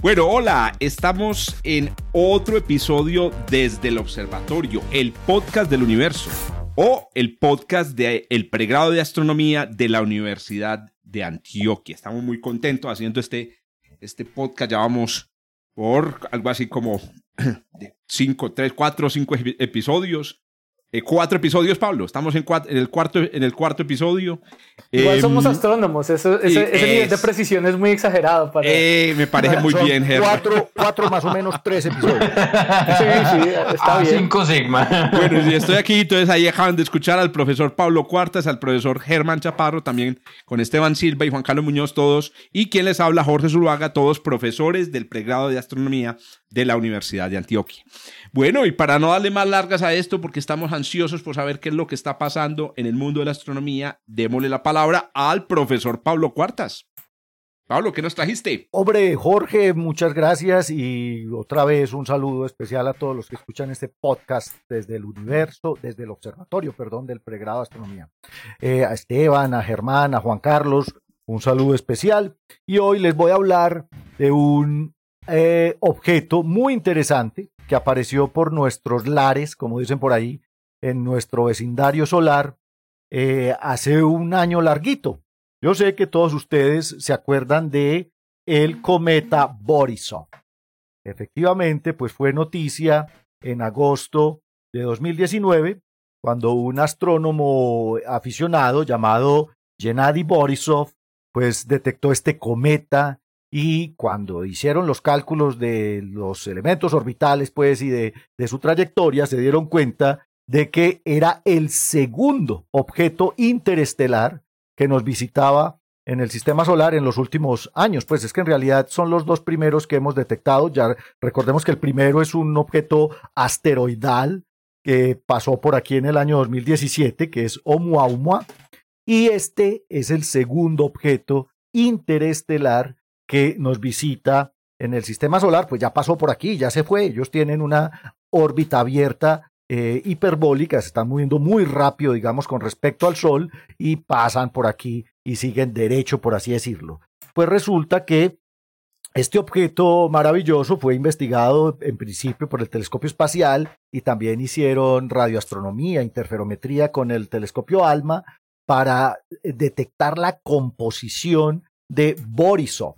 Bueno, hola, estamos en otro episodio desde el observatorio, el podcast del universo o el podcast del el pregrado de astronomía de la Universidad de Antioquia. Estamos muy contentos haciendo este, este podcast. Ya vamos por algo así como cinco, tres, cuatro, cinco episodios. Eh, cuatro episodios, Pablo. Estamos en, en, el, cuarto, en el cuarto episodio. Igual somos em, astrónomos. ese, nivel de precisión es muy exagerado. Para... Eh, me parece muy bien, Germán. Cuatro, más o menos tres episodios. sí, sí, está bien. Cinco sigma. Bueno, y estoy aquí. Entonces ahí acaban de escuchar al profesor Pablo Cuartas, al profesor Germán Chaparro, también con Esteban Silva y Juan Carlos Muñoz, todos. Y quien les habla, Jorge Zuluaga, todos profesores del pregrado de astronomía de la Universidad de Antioquia. Bueno, y para no darle más largas a esto, porque estamos ansiosos por saber qué es lo que está pasando en el mundo de la astronomía, démosle la palabra al profesor Pablo Cuartas. Pablo, ¿qué nos trajiste? Hombre, Jorge, muchas gracias y otra vez un saludo especial a todos los que escuchan este podcast desde el universo, desde el observatorio, perdón, del pregrado de astronomía. Eh, a Esteban, a Germán, a Juan Carlos, un saludo especial. Y hoy les voy a hablar de un eh, objeto muy interesante que apareció por nuestros lares, como dicen por ahí, en nuestro vecindario solar eh, hace un año larguito. Yo sé que todos ustedes se acuerdan de el cometa Borisov. Efectivamente, pues fue noticia en agosto de 2019 cuando un astrónomo aficionado llamado Gennady Borisov pues detectó este cometa y cuando hicieron los cálculos de los elementos orbitales, pues, y de, su trayectoria, se dieron cuenta de que era el segundo objeto interestelar que nos visitaba en el sistema solar en los últimos años. Pues es que en realidad son los dos primeros que hemos detectado. Ya recordemos que el primero es un objeto asteroidal que pasó por aquí en el año 2017, que es Oumuamua, y este es el segundo objeto interestelar que nos visita en el sistema solar, pues ya pasó por aquí, ya se fue. Ellos tienen una órbita abierta eh, hiperbólica, se están moviendo muy rápido, digamos, con respecto al Sol y pasan por aquí y siguen derecho, por así decirlo. Pues resulta que este objeto maravilloso fue investigado en principio por el telescopio espacial y también hicieron radioastronomía, interferometría con el telescopio ALMA para detectar la composición de Borisov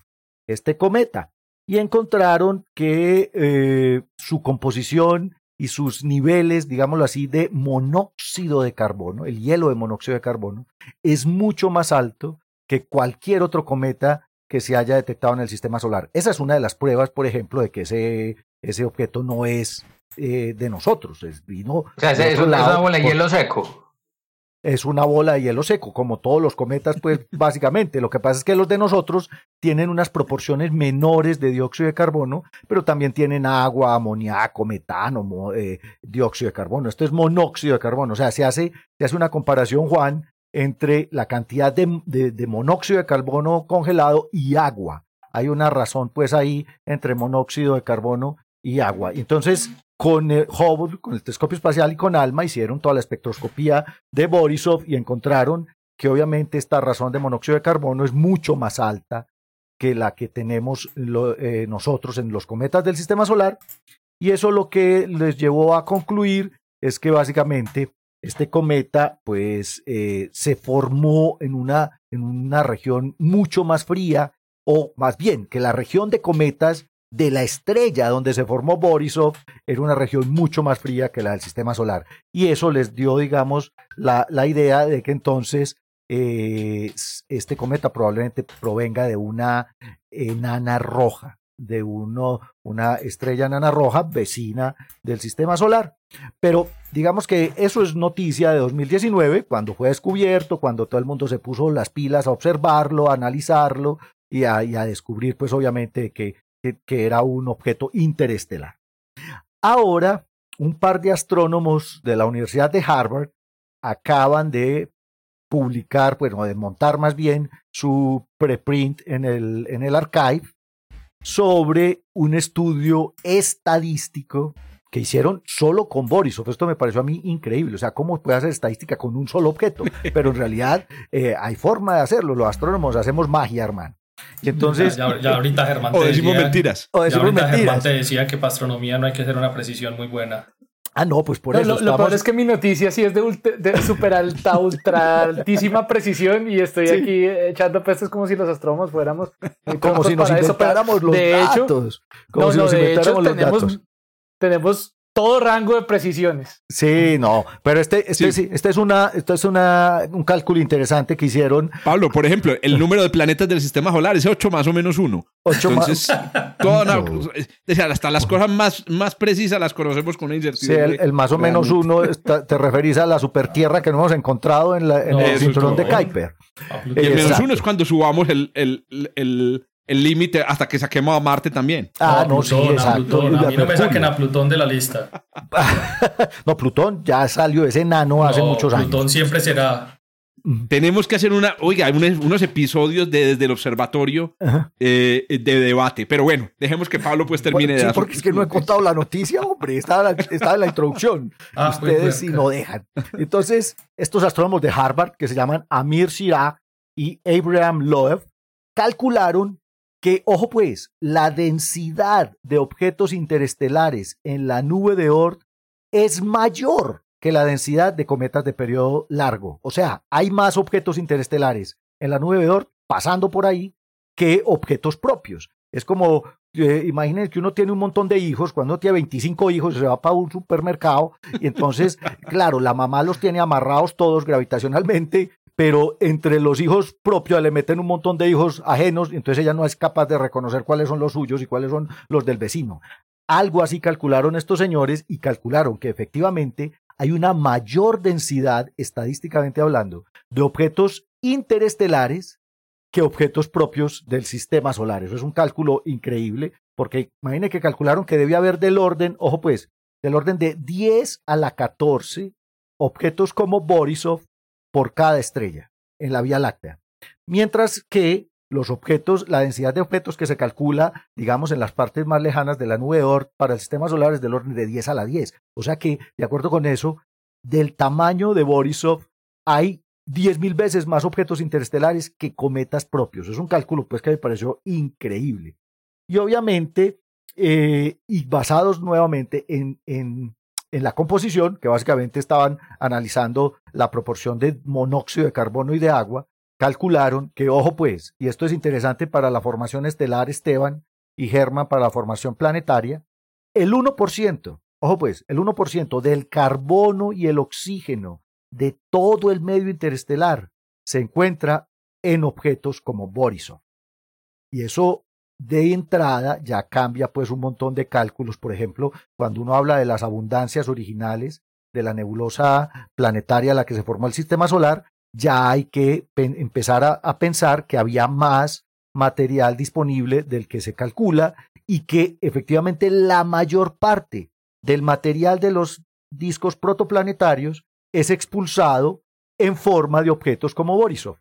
este cometa y encontraron que eh, su composición y sus niveles, digámoslo así, de monóxido de carbono, el hielo de monóxido de carbono, es mucho más alto que cualquier otro cometa que se haya detectado en el sistema solar. Esa es una de las pruebas, por ejemplo, de que ese, ese objeto no es eh, de nosotros, es vino. O sea, es, una bola de hielo seco es una bola de hielo seco, como todos los cometas, pues básicamente. Lo que pasa es que los de nosotros tienen unas proporciones menores de dióxido de carbono, pero también tienen agua, amoníaco, metano, eh, dióxido de carbono. Esto es monóxido de carbono. O sea, se hace, se hace una comparación, Juan, entre la cantidad de, de monóxido de carbono congelado y agua. Hay una razón, pues, ahí entre monóxido de carbono y agua. Entonces, con el Hubble, con el telescopio espacial y con ALMA hicieron toda la espectroscopía de Borisov y encontraron que obviamente esta razón de monóxido de carbono es mucho más alta que la que tenemos eh, nosotros en los cometas del sistema solar. Y eso lo que les llevó a concluir es que básicamente este cometa pues eh, se formó en una, en una región mucho más fría o más bien que la región de cometas de la estrella donde se formó Borisov era una región mucho más fría que la del sistema solar. Y eso les dio, digamos, la, la idea de que entonces eh, este cometa probablemente provenga de una enana roja, de uno, una estrella enana roja vecina del sistema solar. Pero digamos que eso es noticia de 2019, cuando fue descubierto, cuando todo el mundo se puso las pilas a observarlo, a analizarlo y a, y a descubrir, pues obviamente, que que, era un objeto interestelar. Ahora, un par de astrónomos de la Universidad de Harvard acaban de publicar, bueno, de montar más bien su preprint en el, en el archive sobre un estudio estadístico que hicieron solo con Borisov. Esto me pareció a mí increíble. O sea, ¿cómo puede hacer estadística con un solo objeto? Pero en realidad eh, hay forma de hacerlo. Los astrónomos hacemos magia, hermano. Y entonces. Ya, ahorita Germán. O decimos mentiras. O decimos mentiras. Germán te decía que para astronomía no hay que hacer una precisión muy buena. Ah, no, pues por eso. Lo, lo, peor es que mi noticia sí es de, de super alta, ultra altísima precisión y estoy aquí echando pestes como si los astrónomos fuéramos. Como si nos inventáramos los de datos. como no, si nos de hecho, los tenemos, datos. tenemos todo rango de precisiones. Sí, no, pero este, este, sí. este es una, esto es una, un cálculo interesante que hicieron. Pablo, por ejemplo, el número de planetas del sistema solar es 8 más o menos 1. 8 Entonces, más. Toda hasta las cosas más, más precisas las conocemos con una incertidumbre. Sí, el, más o menos 1 te referís a la supertierra que no hemos encontrado en, la, en no, el cinturón de Kuiper. Y el menos 1 es cuando subamos el, el, el el límite hasta que saquemos a Marte también. Ah, no, sí, exacto. A, mí no me saquen a Plutón de la lista. no, Plutón ya salió ese enano hace muchos años. Plutón siempre será. Tenemos que hacer una, oiga, unos, unos episodios de, desde el observatorio eh, de debate. Pero bueno, dejemos que Pablo pues termine bueno, de sí, porque es que no he contado la noticia, hombre. Estaba, estaba en la introducción. Ah, Ustedes sí no dejan. Entonces, estos astrónomos de Harvard, que se llaman Amir Shirah y Abraham Loeb, calcularon que, ojo pues, la densidad de objetos interestelares en la nube de Oort es mayor que la densidad de cometas de periodo largo. O sea, hay más objetos interestelares en la nube de Oort pasando por ahí que objetos propios. Es como, eh, que uno tiene un montón de hijos, cuando uno tiene 25 hijos se va para un supermercado y entonces, claro, la mamá los tiene amarrados todos gravitacionalmente pero entre los hijos propios le meten un montón de hijos ajenos, entonces ella no es capaz de reconocer cuáles son los suyos y cuáles son los del vecino. Algo así calcularon estos señores y calcularon que efectivamente hay una mayor densidad, estadísticamente hablando, de objetos interestelares que objetos propios del sistema solar. Eso es un cálculo increíble, porque imaginen que calcularon que debía haber del orden, ojo pues, del orden de 10 a la 14 objetos como Borisov por cada estrella en la Vía Láctea. Mientras que los objetos, la densidad de objetos que se calcula, digamos, en las partes más lejanas de la nube de para el sistema solar es del orden de 10 a la 10. O sea que, de acuerdo con eso, del tamaño de Borisov hay 10.000 veces más objetos interestelares que cometas propios. Es un cálculo pues que me pareció increíble. Y obviamente, eh, y basados nuevamente en, en en la composición, que básicamente estaban analizando la proporción de monóxido de carbono y de agua, calcularon que, ojo pues, y esto es interesante para la formación estelar Esteban y Germán para la formación planetaria, el 1%, ojo pues, el 1% del carbono y el oxígeno de todo el medio interestelar se encuentra en objetos como Borisov. Y eso de entrada ya cambia pues un montón de cálculos. Por ejemplo, cuando uno habla de las abundancias originales de la nebulosa planetaria a la que se formó el sistema solar, ya hay que empezar a, a pensar que había más material disponible del que se calcula y que efectivamente la mayor parte del material de los discos protoplanetarios es expulsado en forma de objetos como Borisov.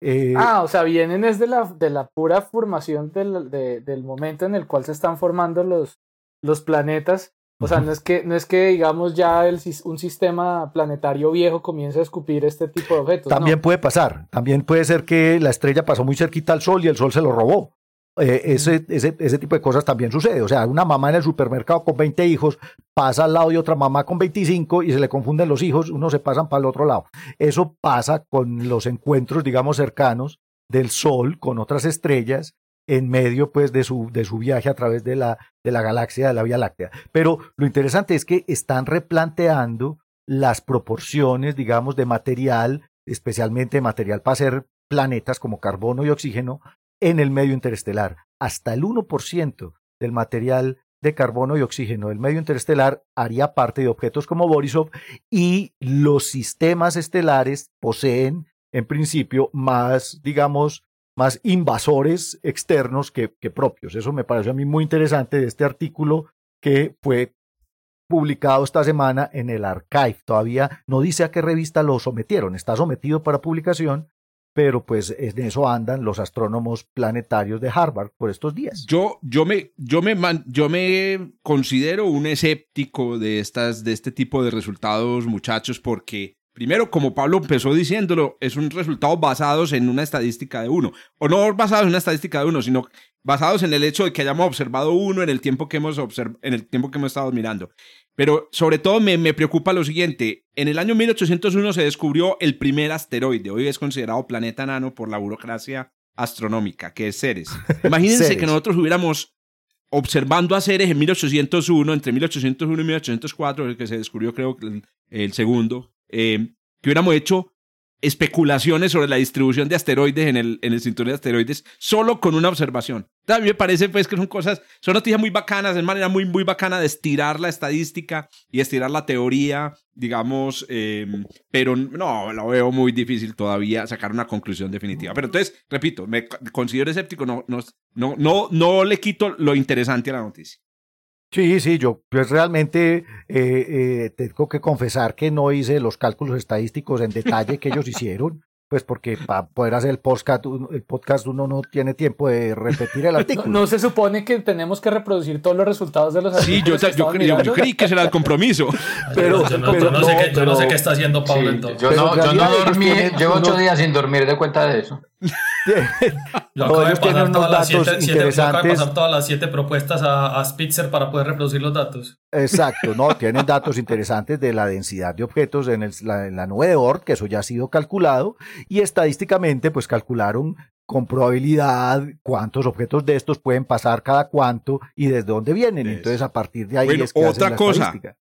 Eh, ah, o sea, vienen es de la, de la pura formación del, del momento en el cual se están formando los, los planetas. O sea, no es que, no es que digamos ya el, un sistema planetario viejo comience a escupir este tipo de objetos. También puede pasar. También puede ser que la estrella pasó muy cerquita al Sol y el Sol se lo robó. Eh, ese, ese, ese, tipo de cosas también sucede. O sea, una mamá en el supermercado con 20 hijos pasa al lado de otra mamá con 25 y se le confunden los hijos, unos se pasan para el otro lado. Eso pasa con los encuentros, digamos, cercanos del Sol con otras estrellas en medio pues de su, de su viaje a través de la, de la galaxia de la Vía Láctea. Pero lo interesante es que están replanteando las proporciones, digamos, de material, especialmente material para hacer planetas como carbono y oxígeno, en el medio interestelar. Hasta el 1% del material de carbono y oxígeno del medio interestelar haría parte de objetos como Borisov y los sistemas estelares poseen, en principio, más, digamos, más invasores externos que, que propios. Eso me pareció a mí muy interesante de este artículo que fue publicado esta semana en el Archive. Todavía no dice a qué revista lo sometieron, está sometido para publicación, pero pues en eso andan los astrónomos planetarios de Harvard por estos días. Yo, yo, me, yo, me, yo me considero un escéptico de, estas, de este tipo de resultados, muchachos, porque Primero, como Pablo empezó diciéndolo, es un resultado basados en una estadística de uno. O no basados en una estadística de uno, sino basados en el hecho de que hayamos observado uno en el tiempo que hemos, en el tiempo que hemos estado mirando. Pero sobre todo me, me, preocupa lo siguiente. En el año 1801 se descubrió el primer asteroide. Hoy es considerado planeta enano por la burocracia astronómica, que es Ceres. Imagínense que nosotros hubiéramos observando a Ceres en 1801, entre 1801 y 1804, el que se descubrió creo el, el segundo, eh, que hubiéramos hecho especulaciones sobre la distribución de asteroides en el, en el cinturón de asteroides solo con una observación. A mí me parece pues que son cosas, son noticias muy bacanas, es manera muy, muy bacana de estirar la estadística y estirar la teoría, digamos, em, pero no, lo veo muy difícil todavía sacar una conclusión definitiva. Pero entonces, repito, me considero escéptico, no, no, no, no, no le quito lo interesante a la noticia. Sí, sí, yo pues realmente eh, eh, tengo que confesar que no hice los cálculos estadísticos en detalle que ellos hicieron, pues porque para poder hacer el podcast, el podcast uno no tiene tiempo de repetir el artículo. No, se supone que tenemos que reproducir todos los resultados de los artículos. Sí, yo, yo, yo, creí que ese era el compromiso. pero, yo, no, sé qué, yo no sé qué está haciendo Pablo entonces. Yo no, yo no dormí, llevo ocho días sin dormir de cuenta de eso. Yo acabo, de pasar todas las siete, siete, pasar todas las siete propuestas a, a, Spitzer para poder reproducir los datos. Exacto, no, tienen datos interesantes de la densidad de objetos en, el, la, en la nube de Oort, que eso ya ha sido calculado, y estadísticamente pues calcularon con probabilidad cuántos objetos de estos pueden pasar cada cuánto y desde dónde vienen. Entonces a partir de ahí bueno, es que otra la cosa. estadística.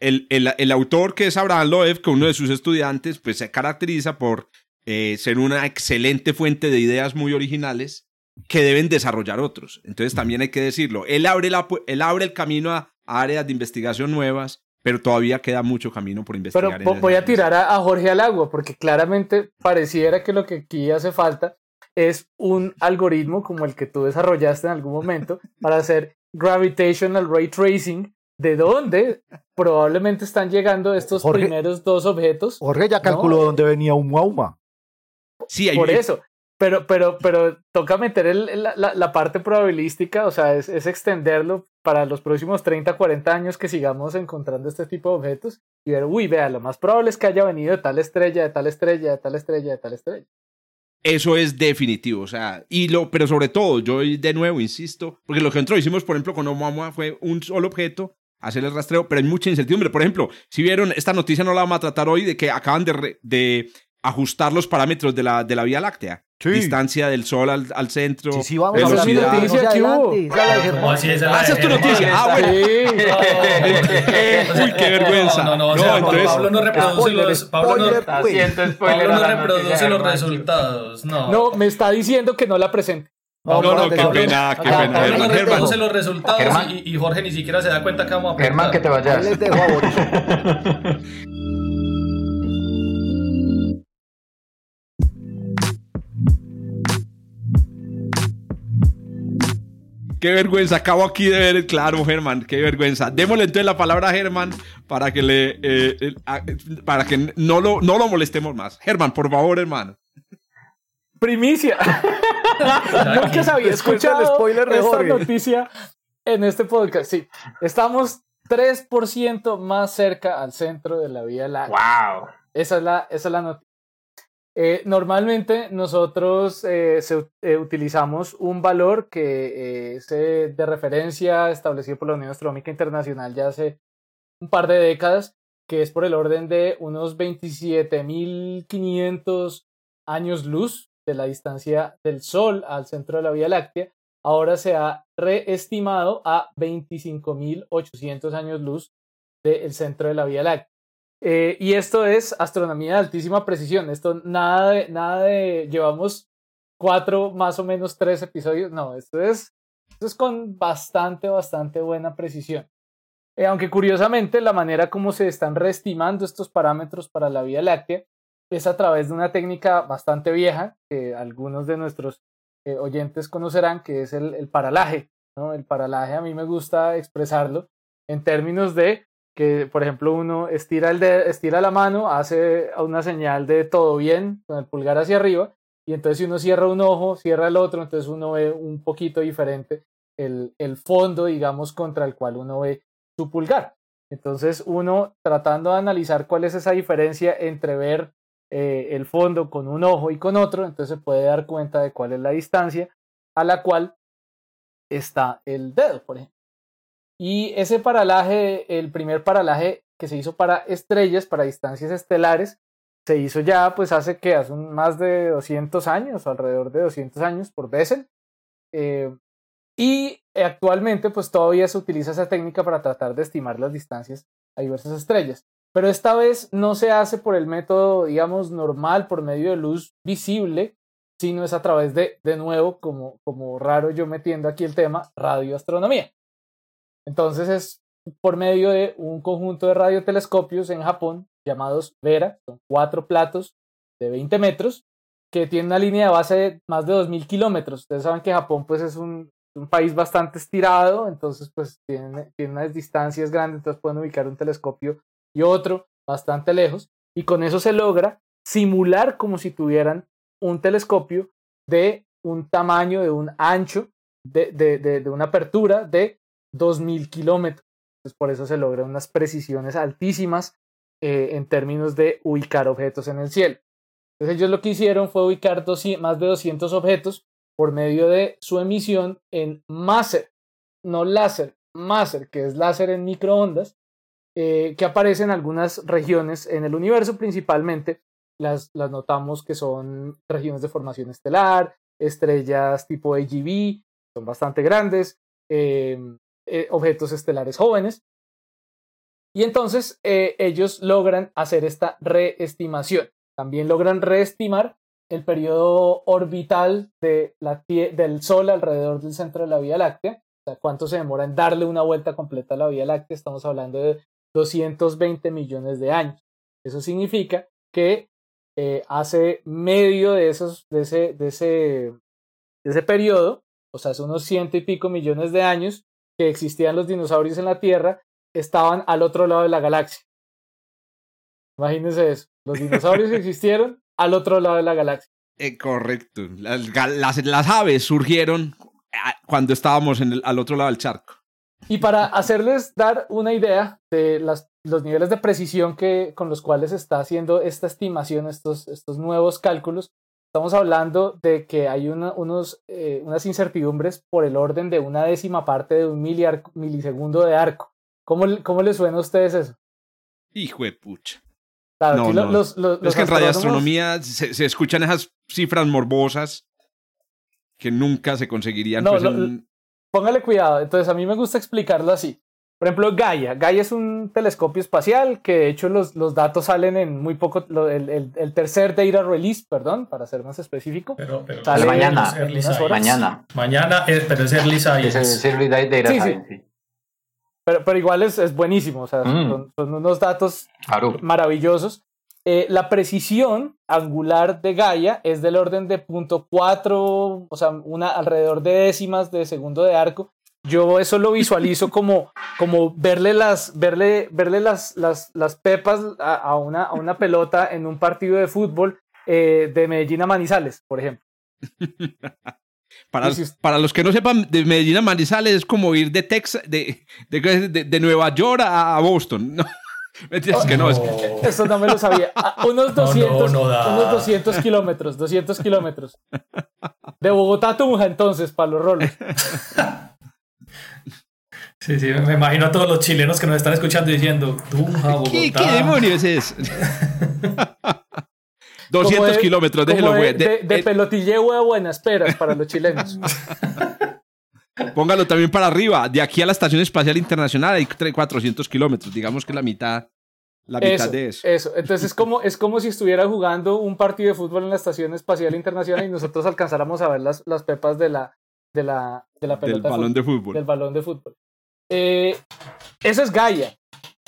El, el, el, autor que es Abraham Loeb, que uno de sus estudiantes, pues se caracteriza por eh, ser una excelente fuente de ideas muy originales que deben desarrollar otros. Entonces también hay que decirlo, él abre, la, él abre el camino a, áreas de investigación nuevas, pero todavía queda mucho camino por investigar. Pero voy a tirar a, a, Jorge al agua, porque claramente pareciera que lo que aquí hace falta es un algoritmo como el que tú desarrollaste en algún momento para hacer gravitational ray tracing, de dónde probablemente están llegando estos Jorge, primeros dos objetos. Jorge ya calculó ¿no? dónde venía un Mauma. Sí, hay, Por eso. Pero, pero, pero toca meter el, la, la, la, parte probabilística, o sea, es, es, extenderlo para los próximos 30, 40 años que sigamos encontrando este tipo de objetos y ver, uy, vea, lo más probable es que haya venido de tal estrella, de tal estrella, de tal estrella, de tal estrella. Eso es definitivo, o sea, y lo, pero sobre todo, yo de nuevo insisto, porque lo que nosotros hicimos, por ejemplo, con Oumuamua fue un solo objeto, hacer el rastreo, pero hay mucha incertidumbre. Por ejemplo, si vieron, esta noticia no la vamos a tratar hoy, de que acaban de, re, de ajustar los parámetros de la, de la Vía Láctea. Sí. Distancia del Sol al, al centro. Sí, sí, vamos velocidad. a noticia que hubo. ¿Cómo así es ah, esa es tu noticia. Ah, bueno. Sí. Uy, qué vergüenza. No, no, no. O sea, entonces... Pablo no reproduce los. Pablo no, Pablo no reproduce los resultados. No. No, me está diciendo que no la presente. No, no, no, qué pena, qué pena. Pablo no reproduce los resultados y, y, Jorge ni siquiera se da cuenta que vamos a Germán, que te vayas. Les dejo a Qué vergüenza, acabo aquí de ver, claro, Germán, qué vergüenza. Démosle entonces la palabra a Germán para que le eh, para que no lo, no lo molestemos más. Germán, por favor, hermano. Primicia. Nunca se había escuchado el spoiler de esta Jorge. noticia en este podcast. Sí, estamos 3% más cerca al centro de la Vía Láctea. ¡Wow! Esa es la, esa es la noticia. Eh, normalmente nosotros eh, eh, utilizamos un valor que es de referencia establecido por la Unión Astronómica Internacional ya hace un par de décadas, que es por el orden de unos 27.500 años luz de la distancia del Sol al centro de la Vía Láctea. Ahora se ha reestimado a 25.800 años luz del centro de la Vía Láctea. Eh, y esto es astronomía de altísima precisión. Esto nada de, nada de llevamos cuatro, más o menos tres episodios. No, esto es, esto es con bastante, bastante buena precisión. Eh, aunque curiosamente la manera como se están reestimando estos parámetros para la Vía Láctea es a través de una técnica bastante vieja que algunos de nuestros eh, oyentes conocerán, que es el, el paralaje. ¿no? El paralaje a mí me gusta expresarlo en términos de que por ejemplo uno estira, el estira la mano, hace una señal de todo bien con el pulgar hacia arriba y entonces si uno cierra un ojo, cierra el otro, entonces uno ve un poquito diferente el, el fondo, digamos, contra el cual uno ve su pulgar. Entonces uno tratando de analizar cuál es esa diferencia entre ver eh, el fondo con un ojo y con otro, entonces se puede dar cuenta de cuál es la distancia a la cual está el dedo, por ejemplo. Y ese paralaje, el primer paralaje que se hizo para estrellas, para distancias estelares, se hizo ya pues hace que hace más de 200 años, alrededor de 200 años por Bessel. Eh, y actualmente pues todavía se utiliza esa técnica para tratar de estimar las distancias a diversas estrellas. Pero esta vez no se hace por el método, digamos, normal, por medio de luz visible, sino es a través de, de nuevo, como, como raro yo metiendo aquí el tema, radioastronomía. Entonces es por medio de un conjunto de radiotelescopios en Japón llamados Vera, son cuatro platos de 20 metros, que tienen una línea de base de más de 2.000 kilómetros. Ustedes saben que Japón pues es un, un país bastante estirado, entonces pues tiene, tiene unas distancias grandes, entonces pueden ubicar un telescopio y otro bastante lejos, y con eso se logra simular como si tuvieran un telescopio de un tamaño, de un ancho, de, de, de, una apertura de 2.000 kilómetros. Por eso se logran unas precisiones altísimas eh, en términos de ubicar objetos en el cielo. Entonces, ellos lo que hicieron fue ubicar más de 200 objetos por medio de su emisión en máser, no láser, máser, que es láser en microondas, eh, que aparece en algunas regiones en el universo, principalmente las, las notamos que son regiones de formación estelar, estrellas tipo AGB, son bastante grandes, em, eh, objetos estelares jóvenes. Y entonces eh, ellos logran hacer esta reestimación. También logran reestimar el periodo orbital de la, del Sol alrededor del centro de la Vía Láctea. O sea, cuánto se demora en darle una vuelta completa a la Vía Láctea. Estamos hablando de 220 millones de años. Eso significa que eh, hace medio de, esos, de, ese, de, ese, de ese periodo, o sea, hace unos ciento y pico millones de años que existían los dinosaurios en la Tierra, estaban al otro lado de la galaxia. Imagínense eso. Los dinosaurios existieron al otro lado de la galaxia. Eh, correcto. Las, las, aves surgieron ah, cuando estábamos en el, al otro lado del charco. Y para hacerles dar una idea de las, los niveles de precisión que, con los cuales se está haciendo esta estimación, estos, estos nuevos cálculos, estamos hablando de que hay una, unos, eh, unas incertidumbres por el orden de una décima parte de un milisegundo de arco. ¿Cómo, ¿Cómo les suena a ustedes eso? Hijo de pucha. es que en radioastronomía se, se, escuchan esas cifras morbosas que nunca se conseguirían. No, pues, póngale cuidado. Entonces, a mí me gusta explicarlo así. Por ejemplo, Gaia. Gaia es un telescopio espacial que de hecho los, los datos salen en muy poco, el, el, el, tercer data release, perdón, para ser más específico. Pero, pero sale mañana. Mañana. Mañana, es, pero es early science. Es early data sí, sí. Pero, pero igual es, es buenísimo, o sea, mm. son, unos datos maravillosos. Eh, la precisión angular de Gaia es del orden de 0.4, o sea, una, alrededor de décimas de segundo de arco. Yo eso lo visualizo como, como verle las, verle, verle las, las, las pepas a, una, a una pelota en un partido de fútbol eh, de Medellín a Manizales, por ejemplo. Para, para, los que no sepan, de Medellín a Manizales es como ir de Texas, de, de, de, Nueva York a, Boston. ¿no? que no, Eso no me lo sabía. Ah, unos 200, unos 200 kilómetros, 200 kilómetros. De Bogotá a Tunja, entonces, para los roles. Sí, sí, me imagino a todos los chilenos que nos están escuchando diciendo Tunja, Bogotá. ¿Qué, qué demonios es? 200 kilómetros, déjelo, güey. De, de, de, pelotilleo a buenas esperas para los chilenos. Póngalo también para arriba. De aquí a la Estación Espacial Internacional hay 400 kilómetros. Digamos que la mitad, la mitad de eso. Eso. Entonces es como, es como si estuviera jugando un partido de fútbol en la Estación Espacial Internacional y nosotros alcanzáramos a ver las, las pepas de la, de la, de la pelota. Del balón de fútbol. Del balón de fútbol. Eh, eso es Gaia.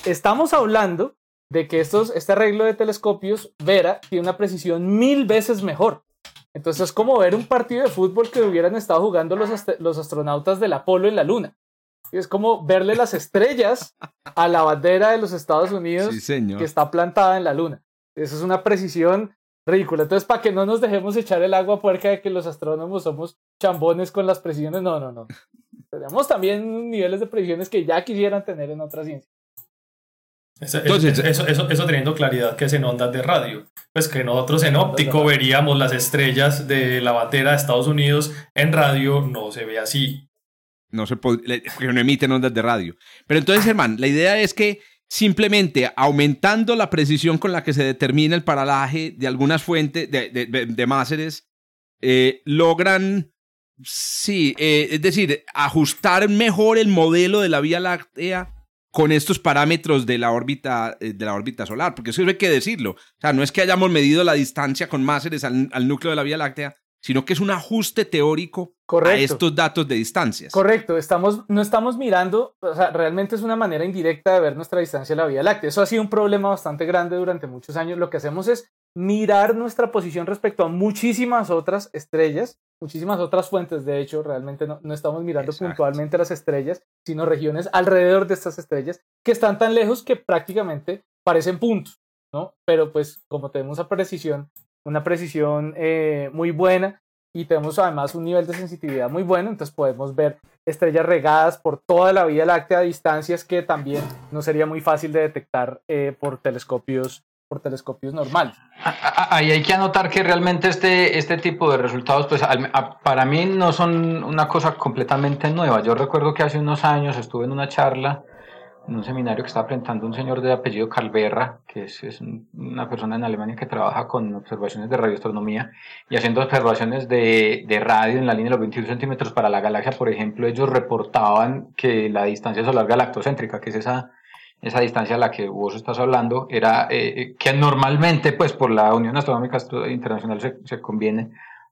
Estamos hablando de que estos, este arreglo de telescopios Vera tiene una precisión mil veces mejor. Entonces es como ver un partido de fútbol que hubieran estado jugando los, los astronautas del Apolo en la Luna. Es como verle las estrellas a la bandera de los Estados Unidos que está plantada en la luna. Eso es una precisión ridícula. Entonces, para que no nos dejemos echar el agua puerca de que los astrónomos somos chambones con las precisiones, no, no, no. Tenemos también niveles de precisiones que ya quisieran tener en otras ciencias. Entonces, eso, eso, eso, teniendo claridad que es en ondas de radio. Pues que nosotros en óptico veríamos las estrellas de la bandera de Estados Unidos, en radio no se ve así. No se puede, no emiten ondas de radio. Pero entonces, hermano, la idea es que simplemente aumentando la precisión con la que se determina el paralaje de algunas fuentes de, de, de, eh, logran, sí, eh, es decir, ajustar mejor el modelo de la Vía Láctea con estos parámetros de la órbita, eh, de la órbita solar, porque eso hay que decirlo. O sea, no es que hayamos medido la distancia con máseres al, núcleo de la Vía Láctea, sino que es un ajuste teórico a estos datos de distancias. Correcto, estamos, no estamos mirando, o sea, realmente es una manera indirecta de ver nuestra distancia a la Vía Láctea. Eso ha sido un problema bastante grande durante muchos años. Lo que hacemos es mirar nuestra posición respecto a muchísimas otras estrellas, muchísimas otras fuentes, de hecho, realmente no, estamos mirando puntualmente las estrellas, sino regiones alrededor de estas estrellas que están tan lejos que prácticamente parecen puntos, ¿no? Pero pues como tenemos una precisión, una precisión eh, muy buena y tenemos además un nivel de sensitividad muy bueno, entonces podemos ver estrellas regadas por toda la Vía Láctea a distancias que también no sería muy fácil de detectar eh, por telescopios por telescopios normales. Ahí hay que anotar que realmente este, este tipo de resultados, pues para mí no son una cosa completamente nueva. Yo recuerdo que hace unos años estuve en una charla, en un seminario que estaba presentando un señor de apellido Calverra, que es, es una persona en Alemania que trabaja con observaciones de radioastronomía y haciendo observaciones de, de radio en la línea de los 21 centímetros para la galaxia, por ejemplo, ellos reportaban que la distancia solar galactocéntrica, que es esa esa distancia a la que vos estás hablando, era eh, eh, que normalmente, pues por la Unión Astronómica Internacional se, se conviene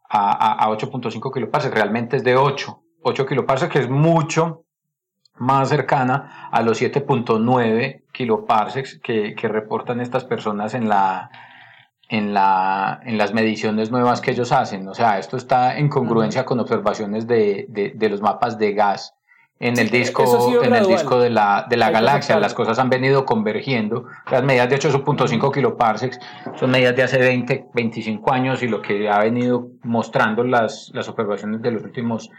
a, a, 8.5 kiloparsecs, realmente es de 8, 8 kiloparsecs, que es mucho más cercana a los 7.9 kiloparsecs que, que reportan estas personas en la, en, la, en las mediciones nuevas que ellos hacen. O sea, esto está en congruencia con observaciones de, de, de los mapas de gas en el disco, en el disco de la, de la galaxia. Las cosas han venido convergiendo. Las medidas de 8.5 kiloparsecs son medidas de hace 20, 25 años y lo que ha venido mostrando las, las observaciones de los últimos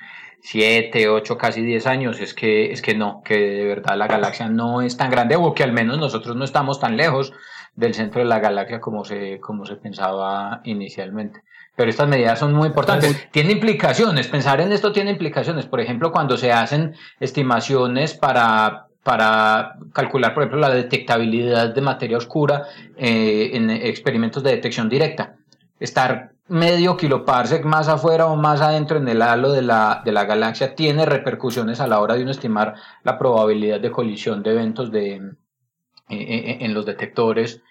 7, 8, casi 10 años es que, es que no, que de verdad la galaxia no es tan grande o que al menos nosotros no estamos tan lejos del centro de la galaxia como se, como se pensaba inicialmente. Pero estas medidas son muy importantes. Tiene implicaciones, pensar en esto tiene implicaciones. Por ejemplo, cuando se hacen estimaciones para, para calcular, por ejemplo, la detectabilidad de materia oscura eh, en experimentos de detección directa. Estar medio kiloparsec más afuera o más adentro en el halo de la, de la galaxia tiene repercusiones a la hora de uno estimar la probabilidad de colisión de eventos de, eh, eh, en los detectores,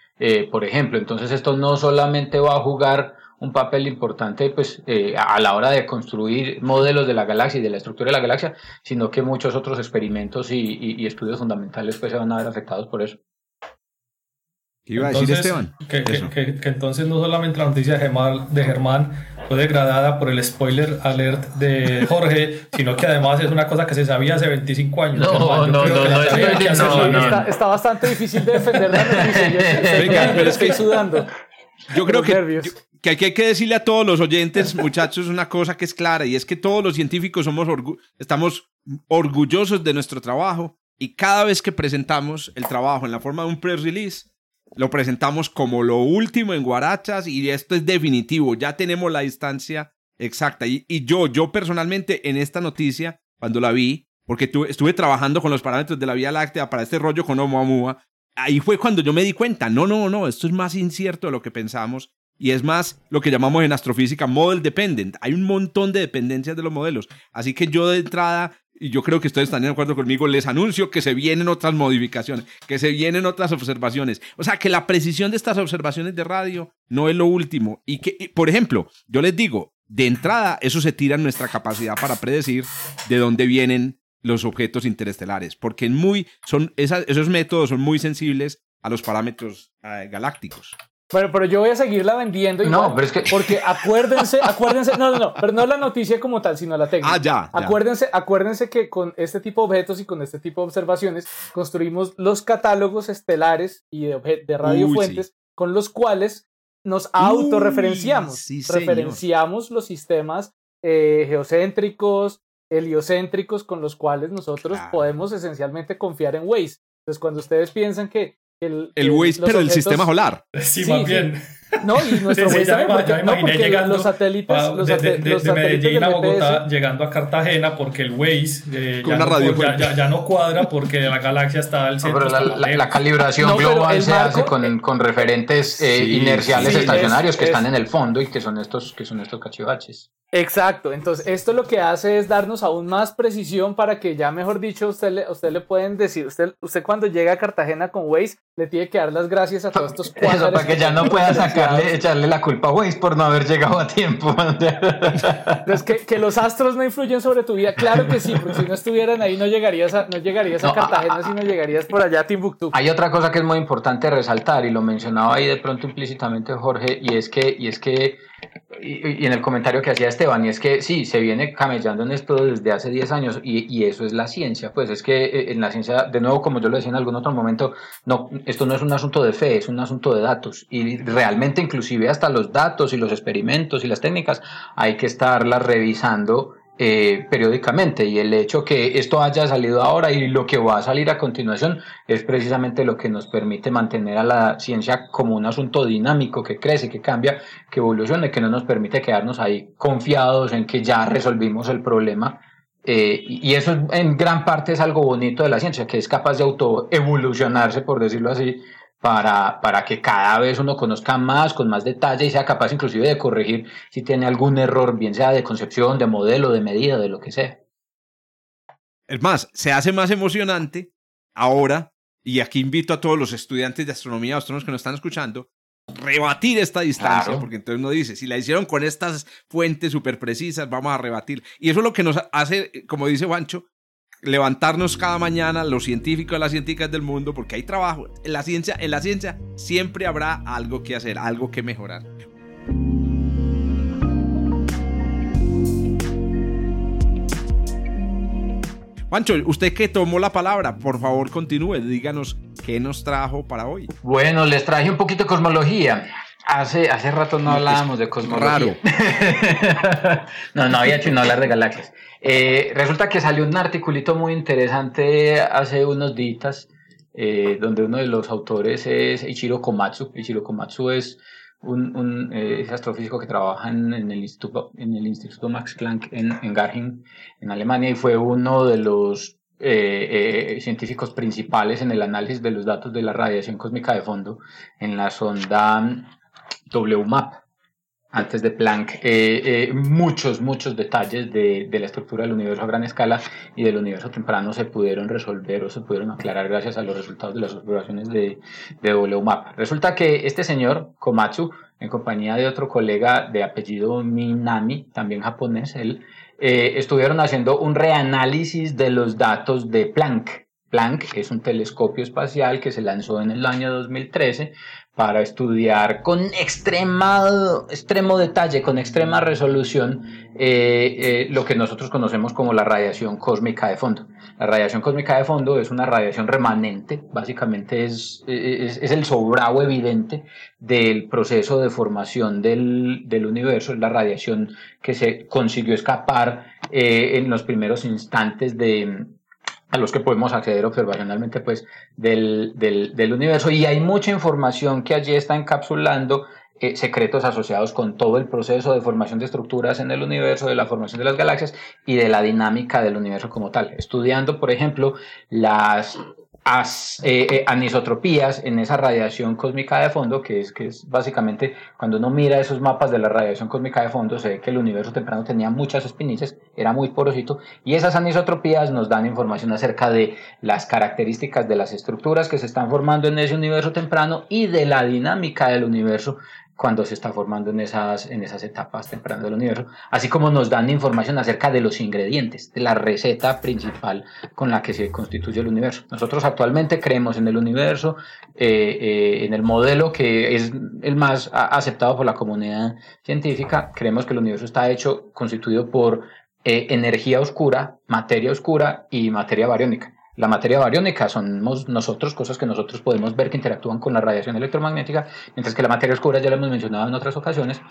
por ejemplo. Entonces esto no solamente va a jugar un papel importante pues, eh, a la hora de construir modelos de la galaxia y de la estructura de la galaxia, sino que muchos otros experimentos y, estudios fundamentales pues, se van a ver afectados por eso. ¿Qué iba a decir Esteban? Que, que, entonces no solamente la noticia de Germán, de Germán fue degradada por el spoiler alert de Jorge, sino que además es una cosa que se sabía hace 25 años. No, no, no, está, está, bastante difícil de defender la noticia. pero es que estoy sudando. Yo creo que, que hay que decirle a todos los oyentes, muchachos, una cosa que es clara y es que todos los científicos somos estamos orgullosos de nuestro trabajo y cada vez que presentamos el trabajo en la forma de un press release, lo presentamos como lo último en Guarachas y esto es definitivo, ya tenemos la distancia exacta. Y, yo, yo personalmente en esta noticia, cuando la vi, porque estuve trabajando con los parámetros de la Vía Láctea para este rollo con Oumuamua, ahí fue cuando yo me di cuenta, no, no, no, esto es más incierto de lo que pensamos y es más lo que llamamos en astrofísica model dependent. Hay un montón de dependencias de los modelos. Así que yo de entrada, y yo creo que ustedes están de acuerdo conmigo, les anuncio que se vienen otras modificaciones, que se vienen otras observaciones. O sea, que la precisión de estas observaciones de radio no es lo último. Y que, por ejemplo, yo les digo, de entrada, eso se tira en nuestra capacidad para predecir de dónde vienen los objetos interestelares, porque muy, son, esos métodos son muy sensibles a los parámetros eh, galácticos. Bueno, pero yo voy a seguirla vendiendo. Igual, no, pero es que. Porque acuérdense, acuérdense. No, no, no. Pero no la noticia como tal, sino la técnica. Ah, ya, Acuérdense, acuérdense que con este tipo de objetos y con este tipo de observaciones construimos los catálogos estelares y de, de radiofuentes con los cuales nos autorreferenciamos. Referenciamos los sistemas eh, geocéntricos, heliocéntricos con los cuales nosotros podemos esencialmente confiar en Waze. Entonces, cuando ustedes piensan que el, el Waze, pero el sistema solar. Sí, más bien. No, y nuestro no, llegando los satélites, los de, de, de, Medellín a Bogotá, llegando a Cartagena, porque el Waze eh, ya, no, ya, ya, no cuadra porque la galaxia está al centro. pero la, la, calibración global se hace con, con referentes eh, inerciales estacionarios que están en el fondo y que son estos, que son estos cachivaches. Exacto, entonces esto lo que hace es darnos aún más precisión para que ya mejor dicho usted le, usted le pueden decir, usted, usted cuando llega a Cartagena con Waze le tiene que dar las gracias a todos estos cuadros. Eso, para que ya no pueda sacarle, echarle la culpa a Waze por no haber llegado a tiempo. Entonces que, que, los astros no influyen sobre tu vida, claro que sí, porque si no estuvieran ahí no llegarías a, no llegarías a Cartagena, sino llegarías por allá a Timbuktu. Hay otra cosa que es muy importante resaltar y lo mencionaba ahí de pronto implícitamente Jorge y es que, y es que y, en el comentario que hacía Esteban, y es que sí, se viene camellando en esto desde hace 10 años, y, y, eso es la ciencia, pues es que eh, en la ciencia, de nuevo, como yo lo decía en algún otro momento, no, esto no es un asunto de fe, es un asunto de datos, y realmente inclusive hasta los datos y los experimentos y las técnicas hay que estarlas revisando eh, periódicamente y el hecho que esto haya salido ahora y lo que va a salir a continuación es precisamente lo que nos permite mantener a la ciencia como un asunto dinámico que crece, que cambia, que evoluciona, que no nos permite quedarnos ahí confiados en que ya resolvimos el problema. Eh, y eso en gran parte es algo bonito de la ciencia, que es capaz de autoevolucionarse, por decirlo así, para, para que cada vez uno conozca más, con más detalle y sea capaz inclusive de corregir si tiene algún error, bien sea de concepción, de modelo, de medida, de lo que sea. Es más, se hace más emocionante ahora, y aquí invito a todos los estudiantes de astronomía, astrónomos que nos están escuchando, rebatir esta distancia, porque entonces uno dice, si la hicieron con estas fuentes súper precisas, vamos a rebatir. Y eso es lo que nos hace, como dice Juancho, levantarnos cada mañana los científicos y las científicas del mundo porque hay trabajo. En la ciencia, en la ciencia siempre habrá algo que hacer, algo que mejorar. Pancho, usted que tomó la palabra, por favor continúe, díganos qué nos trajo para hoy. Bueno, les traje un poquito de cosmología. Hace, hace rato no hablábamos de cosmología. Raro. no, no había hecho no hablar de galaxias. Eh, resulta que salió un articulito muy interesante hace unos días, eh, donde uno de los autores es Ichiro Komatsu. Ichiro Komatsu es un, eh, astrofísico que trabaja en, el Instituto, en el Instituto Max Planck en, en Garching, en Alemania, y fue uno de los científicos principales en el análisis de los datos de la radiación cósmica de fondo en la sonda WMAP antes de Planck, eh, eh, muchos, muchos detalles de, de, la estructura del universo a gran escala y del universo temprano se pudieron resolver o se pudieron aclarar gracias a los resultados de las observaciones de, de WMAP. Resulta que este señor, Komatsu, en compañía de otro colega de apellido Minami, también japonés, él, eh, estuvieron haciendo un reanálisis de los datos de Planck. Planck es un telescopio espacial que se lanzó en el año 2013 para estudiar con extrema, extremo detalle, con extrema resolución, eh, eh, lo que nosotros conocemos como la radiación cósmica de fondo. La radiación cósmica de fondo es una radiación remanente, básicamente es, es, el sobrado evidente del proceso de formación del, del, universo, es la radiación que se consiguió escapar eh, en los primeros instantes de, a los que podemos acceder observacionalmente pues, del, del, del, universo. Y hay mucha información que allí está encapsulando eh, secretos asociados con todo el proceso de formación de estructuras en el universo, de la formación de las galaxias y de la dinámica del universo como tal. Estudiando, por ejemplo, las as, eh, eh, anisotropías en esa radiación cósmica de fondo, que es, que es básicamente cuando uno mira esos mapas de la radiación cósmica de fondo, se ve que el universo temprano tenía muchas espinices, era muy porosito, y esas anisotropías nos dan información acerca de las características de las estructuras que se están formando en ese universo temprano y de la dinámica del universo cuando se está formando en esas, en esas etapas tempranas del universo, así como nos dan información acerca de los ingredientes, de la receta principal con la que se constituye el universo. Nosotros actualmente creemos en el universo, eh, eh, en el modelo que es el más aceptado por la comunidad científica, creemos que el universo está hecho, constituido por eh, energía oscura, materia oscura y materia bariónica. La materia bariónica somos nosotros, cosas que nosotros podemos ver que interactúan con la radiación electromagnética, mientras que la materia oscura, ya lo hemos mencionado en otras ocasiones,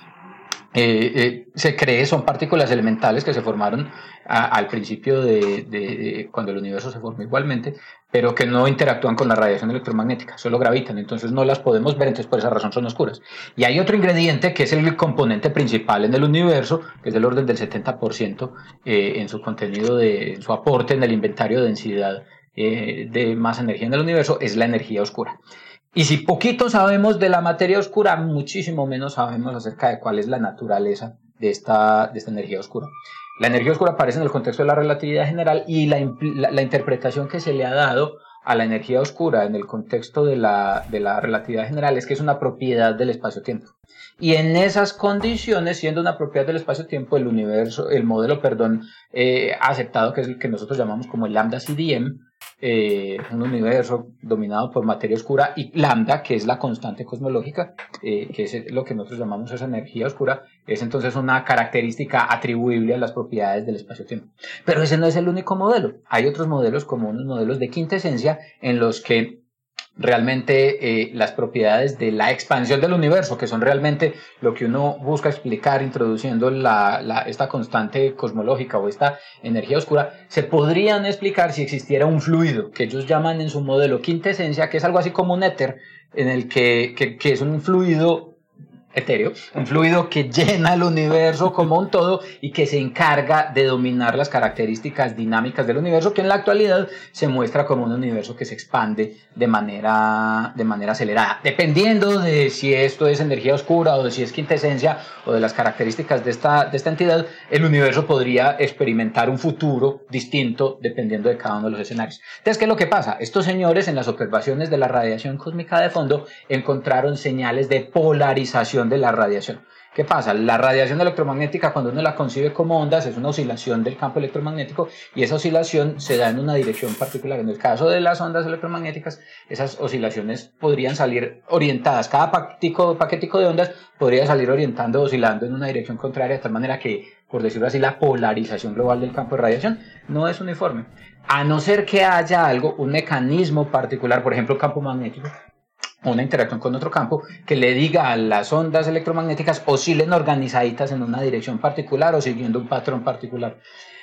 eh, eh, se cree son partículas elementales que se formaron al principio de, cuando el universo se formó igualmente, pero que no interactúan con la radiación electromagnética, solo gravitan, entonces no las podemos ver, entonces por esa razón son oscuras. Y hay otro ingrediente que es el componente principal en el universo, que es del orden del 70% eh, en su contenido, de, en su aporte en el inventario de densidad de más energía en el universo, es la energía oscura. Y si poquito sabemos de la materia oscura, muchísimo menos sabemos acerca de cuál es la naturaleza de esta, de esta energía oscura. La energía oscura aparece en el contexto de la relatividad general y la, la, interpretación que se le ha dado a la energía oscura en el contexto de la, de la relatividad general es que es una propiedad del espacio-tiempo. Y en esas condiciones, siendo una propiedad del espacio-tiempo, el universo, el modelo, perdón, eh, aceptado, que es el que nosotros llamamos como el lambda CDM, eh, un universo dominado por materia oscura y lambda, que es la constante cosmológica, eh, que es lo que nosotros llamamos esa energía oscura, es entonces una característica atribuible a las propiedades del espacio-tiempo. Pero ese no es el único modelo. Hay otros modelos como unos modelos de quinta esencia en los que realmente eh, las propiedades de la expansión del universo, que son realmente lo que uno busca explicar introduciendo la, esta constante cosmológica o esta energía oscura, se podrían explicar si existiera un fluido que ellos llaman en su modelo quintesencia, que es algo así como un éter, en el que, que, que es un fluido etéreo, un fluido que llena el universo como un todo y que se encarga de dominar las características dinámicas del universo, que en la actualidad se muestra como un universo que se expande de manera, de manera acelerada. Dependiendo de si esto es energía oscura o de si es quintesencia o de las características de esta, de esta entidad, el universo podría experimentar un futuro distinto dependiendo de cada uno de los escenarios. Entonces, ¿qué es lo que pasa? Estos señores en las observaciones de la radiación cósmica de fondo encontraron señales de polarización de la radiación. ¿Qué pasa? La radiación electromagnética, cuando uno la concibe como ondas, es una oscilación del campo electromagnético y esa oscilación se da en una dirección particular. En el caso de las ondas electromagnéticas, esas oscilaciones podrían salir orientadas. Cada paquetico, paquetico de ondas podría salir orientando, oscilando en una dirección contraria, de tal manera que, por decirlo así, la polarización global del campo de radiación no es uniforme. A no ser que haya algo, un mecanismo particular, por ejemplo, campo magnético, una interacción con otro campo que le diga a las ondas electromagnéticas oscilen organizaditas en una dirección particular o siguiendo un patrón particular.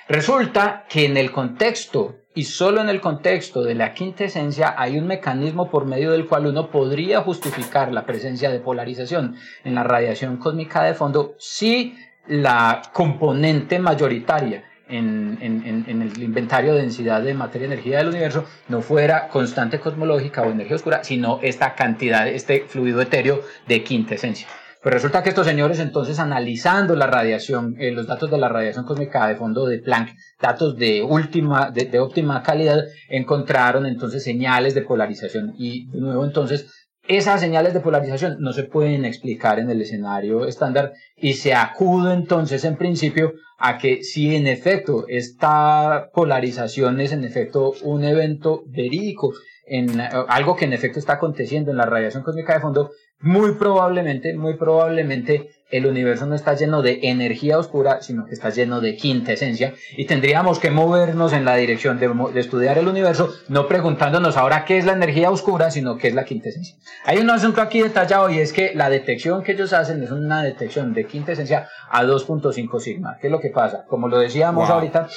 Resulta que en el contexto y solo en el contexto de la quinta esencia hay un mecanismo por medio del cual uno podría justificar la presencia de polarización en la radiación cósmica de fondo si la componente mayoritaria en, en, el inventario de densidad de materia y energía del universo no fuera constante cosmológica o energía oscura, sino esta cantidad, este fluido etéreo de quinta esencia. Pues resulta que estos señores entonces analizando la radiación, eh, los datos de la radiación cósmica de fondo de Planck, datos de última, de, de óptima calidad, encontraron entonces señales de polarización y de nuevo entonces esas señales de polarización no se pueden explicar en el escenario estándar y se acude entonces en principio a que si en efecto esta polarización es en efecto un evento verídico, en algo que en efecto está aconteciendo en la radiación cósmica de fondo, muy probablemente, muy probablemente el universo no está lleno de energía oscura, sino que está lleno de quinta esencia y tendríamos que movernos en la dirección de, estudiar el universo, no preguntándonos ahora qué es la energía oscura, sino qué es la quinta esencia. Hay un asunto aquí detallado y es que la detección que ellos hacen es una detección de quinta esencia a 2.5 sigma. ¿Qué es lo que pasa? Como lo decíamos ahorita,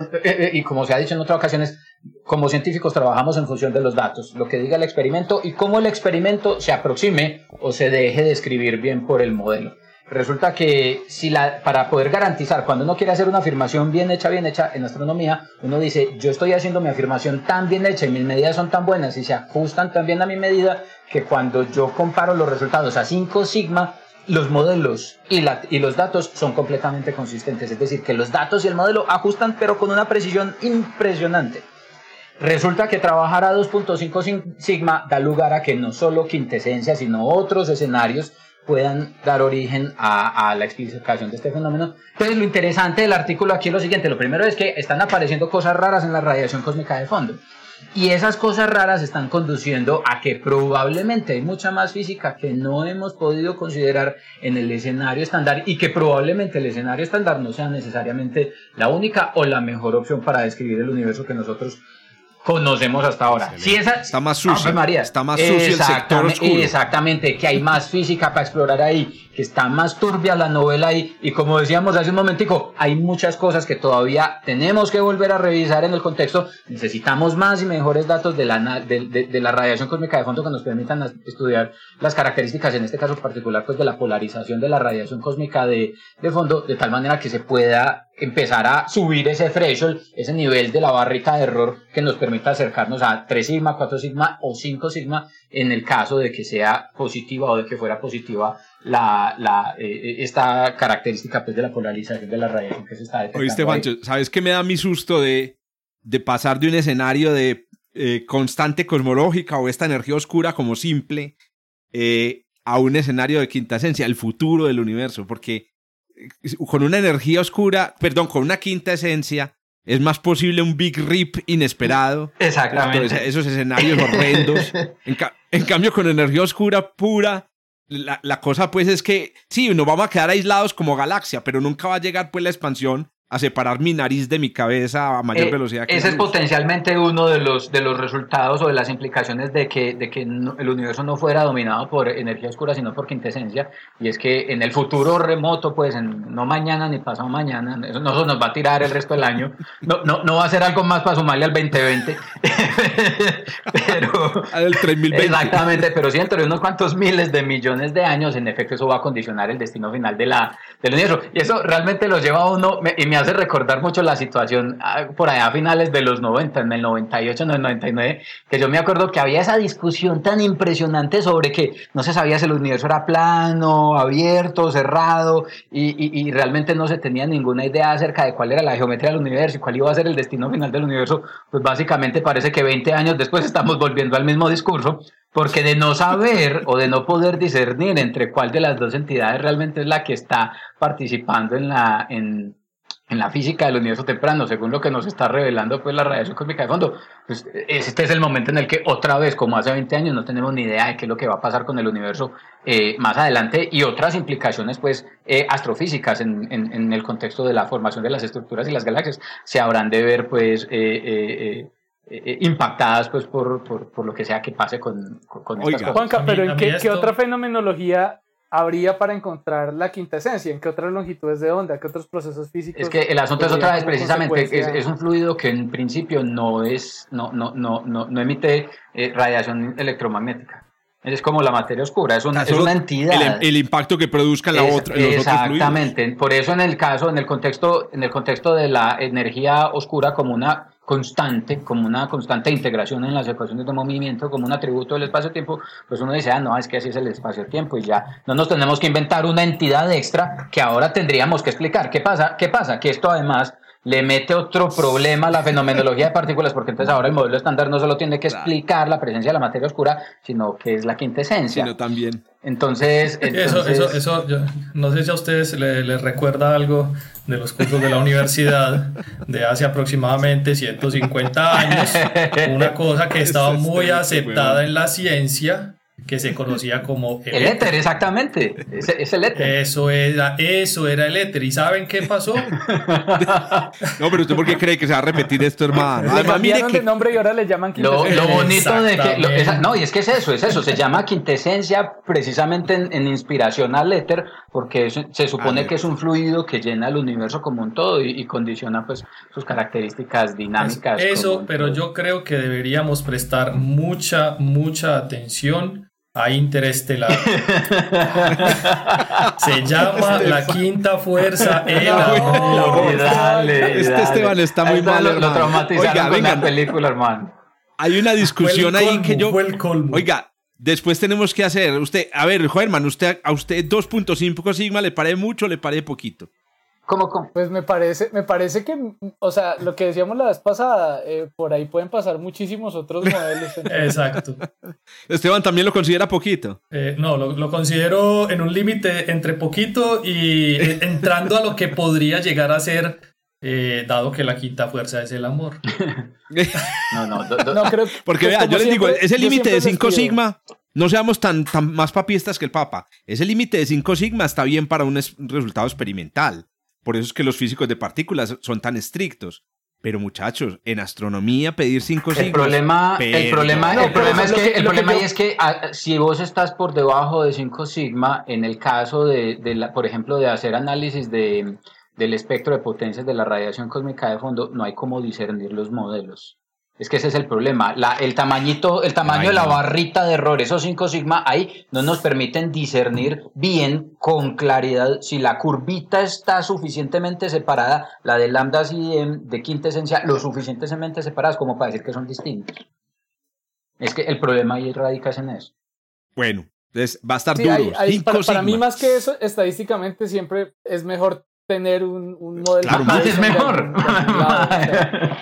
eh, eh, y como se ha dicho en otras ocasiones, como científicos trabajamos en función de los datos, lo que diga el experimento y cómo el experimento se aproxime o se deje de escribir bien por el modelo. Resulta que si la, para poder garantizar, cuando uno quiere hacer una afirmación bien hecha, bien hecha en astronomía, uno dice, yo estoy haciendo mi afirmación tan bien hecha y mis medidas son tan buenas y se ajustan tan bien a mi medida que cuando yo comparo los resultados a 5 sigma, los modelos y, la, y, los datos son completamente consistentes. Es decir, que los datos y el modelo ajustan pero con una precisión impresionante. Resulta que trabajar a 2.5 sigma da lugar a que no solo quintesencia, sino otros escenarios puedan dar origen a, la explicación de este fenómeno. Entonces, lo interesante del artículo aquí es lo siguiente. Lo primero es que están apareciendo cosas raras en la radiación cósmica de fondo. Y esas cosas raras están conduciendo a que probablemente hay mucha más física que no hemos podido considerar en el escenario estándar y que probablemente el escenario estándar no sea necesariamente la única o la mejor opción para describir el universo que nosotros conocemos hasta ahora. Si esa, está más sucio. María, está más sucio el sector oscuro. Exactamente, que hay más física para explorar ahí, está más turbia la novela ahí. Y como decíamos hace un momentico, hay muchas cosas que todavía tenemos que volver a revisar en el contexto. Necesitamos más y mejores datos de la, de, la radiación cósmica de fondo que nos permitan estudiar las características, en este caso particular, pues de la polarización de la radiación cósmica de, de fondo, de tal manera que se pueda empezar a subir ese threshold, ese nivel de la barrita de error que nos permita acercarnos a 3 sigma, 4 sigma o 5 sigma en el caso de que sea positiva o de que fuera positiva la, la, eh, esta característica pues, de la polarización de la radiación que se está detectando. Oíste, Pancho, ¿sabes qué me da mi susto de, de pasar de un escenario de eh, constante cosmológica o esta energía oscura como simple eh, a un escenario de quinta esencia, el futuro del universo? Porque con una energía oscura, perdón, con una quinta esencia, es más posible un Big Rip inesperado. Exactamente. esos escenarios horrendos. En, cambio, con energía oscura pura, la, la, cosa pues es que sí, nos vamos a quedar aislados como galaxia, pero nunca va a llegar pues la expansión a separar mi nariz de mi cabeza a mayor eh, velocidad. ese es potencialmente uno de los, de los resultados o de las implicaciones de que, de que el universo no fuera dominado por energía oscura, sino por quintesencia. Y es que en el futuro remoto, pues en, no mañana ni pasado mañana, eso no nos va a tirar el resto del año. No, no, no va a ser algo más para sumarle al 2020. pero, al 3020. Exactamente, pero sí, entre unos cuantos miles de millones de años, en efecto, eso va a condicionar el destino final de la, del universo. Y eso realmente lo lleva a uno, y me hace recordar mucho la situación ah, por allá a finales de los 90, en el 98, en el 99, que yo me acuerdo que había esa discusión tan impresionante sobre que no se sabía si el universo era plano, abierto, cerrado, y, y, realmente no se tenía ninguna idea acerca de cuál era la geometría del universo y cuál iba a ser el destino final del universo. Pues básicamente parece que 20 años después estamos volviendo al mismo discurso, porque de no saber o de no poder discernir entre cuál de las dos entidades realmente es la que está participando en la, en, en la física del universo temprano, según lo que nos está revelando pues la radiación cósmica de fondo, pues este es el momento en el que otra vez, como hace 20 años, no tenemos ni idea de qué es lo que va a pasar con el universo eh, más adelante y otras implicaciones pues eh, astrofísicas en, en, el contexto de la formación de las estructuras y las galaxias. Se habrán de ver pues eh, impactadas pues por, por, por, lo que sea que pase con, con, estas cosas. Juanca, pero ¿en qué, qué otra fenomenología habría para encontrar la quinta esencia? ¿En qué otras longitudes de onda? ¿Qué otros procesos físicos? Es que el asunto es otra vez precisamente, es, un fluido que en principio no es, no, no, no, no, emite eh, radiación electromagnética. Es como la materia oscura, es una, es una entidad. El, impacto que produzca la otra. exactamente. Por eso en el caso, en el contexto, en el contexto de la energía oscura como una constante, como una constante integración en las ecuaciones de movimiento, como un atributo del espacio-tiempo, pues uno dice, ah, no, es que así es el espacio-tiempo y ya no nos tenemos que inventar una entidad extra que ahora tendríamos que explicar. ¿Qué pasa? ¿Qué pasa? Que esto además le mete otro problema a la fenomenología de partículas, porque entonces ahora el modelo estándar no solo tiene que explicar la presencia de la materia oscura, sino que es la quintesencia. Sino también. Entonces, Eso, eso, eso no sé si a ustedes les, recuerda algo de los cursos de la universidad de hace aproximadamente 150 años, una cosa que estaba muy aceptada en la ciencia que se conocía como el, éter. exactamente. Es, el éter. Eso era, eso era el éter. ¿Y saben qué pasó? no, pero usted por qué cree que se va a repetir esto, hermano. Además, mire que nombre y ahora le llaman quintesencia. Lo, bonito de que no, y es que es eso, es eso, se llama quintesencia precisamente en, inspiración al éter, porque se supone que es un fluido que llena el universo como un todo y, condiciona pues sus características dinámicas. Eso, pero yo creo que deberíamos prestar mucha mucha atención a Interestelar. Se llama La Quinta Fuerza el amor. este Esteban está muy mal. Lo, lo traumatizaron Oiga, la película, hermano. Hay una discusión ahí que yo. Oiga, después tenemos que hacer. Usted, a ver, Germán, usted, a usted 2.5 sigma le parece mucho o le parece poquito. ¿Cómo, Pues me parece, me parece que, o sea, lo que decíamos la vez pasada, eh, por ahí pueden pasar muchísimos otros modelos. Exacto. Esteban también lo considera poquito. Eh, no, lo, considero en un límite entre poquito y eh, entrando a lo que podría llegar a ser, dado que la quinta fuerza es el amor. no, no, no, creo Porque pues vea, yo les digo, ese límite de 5 sigma, no seamos tan, tan más papistas que el Papa. Ese límite de 5 sigma está bien para un resultado experimental. Por eso es que los físicos de partículas son tan estrictos. Pero muchachos, en astronomía pedir 5 sigmas. El problema, el problema, el problema es que, el problema es que si vos estás por debajo de 5 sigma, en el caso de, de la, por ejemplo, de hacer análisis de, del espectro de potencias de la radiación cósmica de fondo, no hay cómo discernir los modelos. Es que ese es el problema. La, el tamañito, el tamaño de la barrita de error, esos 5 sigma ahí no nos permiten discernir bien, con claridad, si la curvita está suficientemente separada, la de lambda y de, quinta esencia, lo suficientemente separadas como para decir que son distintos. Es que el problema ahí radica en eso. Bueno, entonces va a estar duro. para, mí, más que eso, estadísticamente siempre es mejor tener un, modelo. Claro, más es mejor.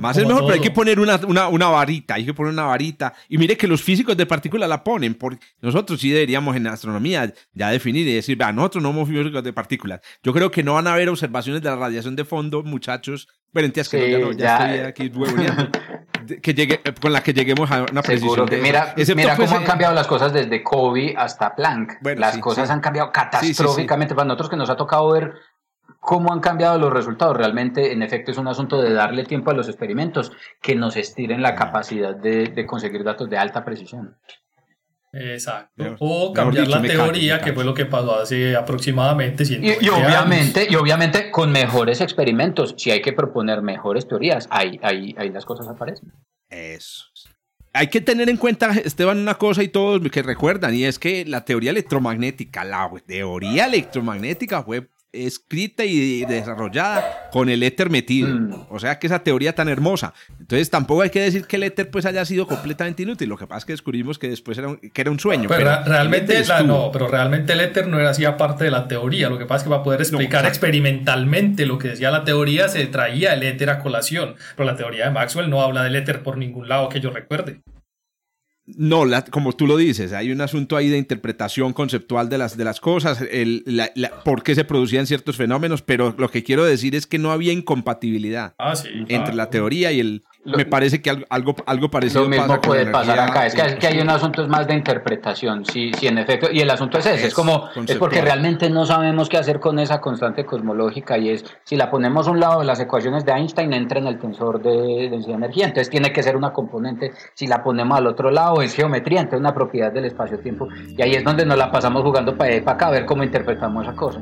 Más es mejor, pero hay que poner una, una, varita, hay que poner una varita. Y mire que los físicos de partículas la ponen, porque nosotros sí deberíamos en astronomía ya definir y decir, vea, nosotros no somos físicos de partículas. Yo creo que no van a haber observaciones de la radiación de fondo, muchachos. Pero entiendes que no, ya, estoy aquí que llegue, con la que lleguemos a una precisión. De mira, mira cómo han cambiado las cosas desde Kobe hasta Planck. las cosas han cambiado catastróficamente. Para nosotros que nos ha tocado ver cómo han cambiado los resultados. Realmente, en efecto, es un asunto de darle tiempo a los experimentos que nos estiren la capacidad de, conseguir datos de alta precisión. Exacto. O cambiar la teoría, que fue lo que pasó hace aproximadamente 100 y, y obviamente, y obviamente con mejores experimentos, si hay que proponer mejores teorías, ahí, ahí, ahí las cosas aparecen. Eso. Hay que tener en cuenta, Esteban, una cosa y todos que recuerdan, y es que la teoría electromagnética, la teoría electromagnética fue escrita y desarrollada con el éter metido. Mm. O sea que esa teoría tan hermosa. Entonces tampoco hay que decir que el éter pues haya sido completamente inútil. Lo que pasa es que descubrimos que después era un, que era un sueño. Pero, realmente no, pero realmente el éter no era hacía parte de la teoría. Lo que pasa es que para poder explicar experimentalmente lo que decía la teoría se traía el éter a colación. Pero la teoría de Maxwell no habla del éter por ningún lado que yo recuerde. No, como tú lo dices, hay un asunto ahí de interpretación conceptual de las, de las cosas, el, por qué se producían ciertos fenómenos, pero lo que quiero decir es que no había incompatibilidad ah, entre la teoría y el, me parece que algo, algo, parecido lo mismo puede pasar acá. Es que, hay un asunto más de interpretación, sí, sí, en efecto. Y el asunto es ese, es, como, es porque realmente no sabemos qué hacer con esa constante cosmológica y es, si la ponemos a un lado de las ecuaciones de Einstein, entra en el tensor de densidad de energía. Entonces tiene que ser una componente. Si la ponemos al otro lado, es geometría, entonces una propiedad del espacio-tiempo. Y ahí es donde nos la pasamos jugando para para acá, a ver cómo interpretamos esa cosa.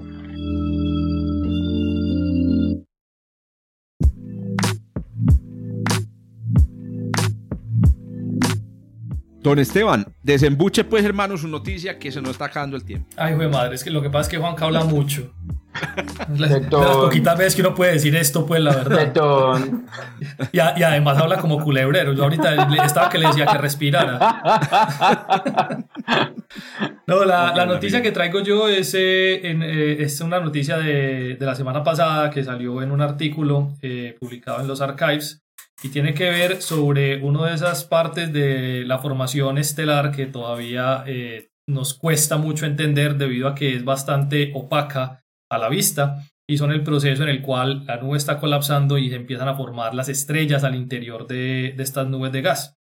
Don Esteban, desembuche pues hermano su noticia que se nos está acabando el tiempo. Ay, güey madre, es que lo que pasa es que Juanca habla mucho. Las, las, poquitas veces que uno puede decir esto, pues la verdad. Y, y, además habla como culebrero. Yo ahorita estaba que le decía que respirara. No, la, la noticia que traigo yo es, eh, eh, es una noticia de, de, la semana pasada que salió en un artículo eh, publicado en los archives y tiene que ver sobre una de esas partes de la formación estelar que todavía eh, nos cuesta mucho entender debido a que es bastante opaca a la vista y son el proceso en el cual la nube está colapsando y se empiezan a formar las estrellas al interior de, estas nubes de gas.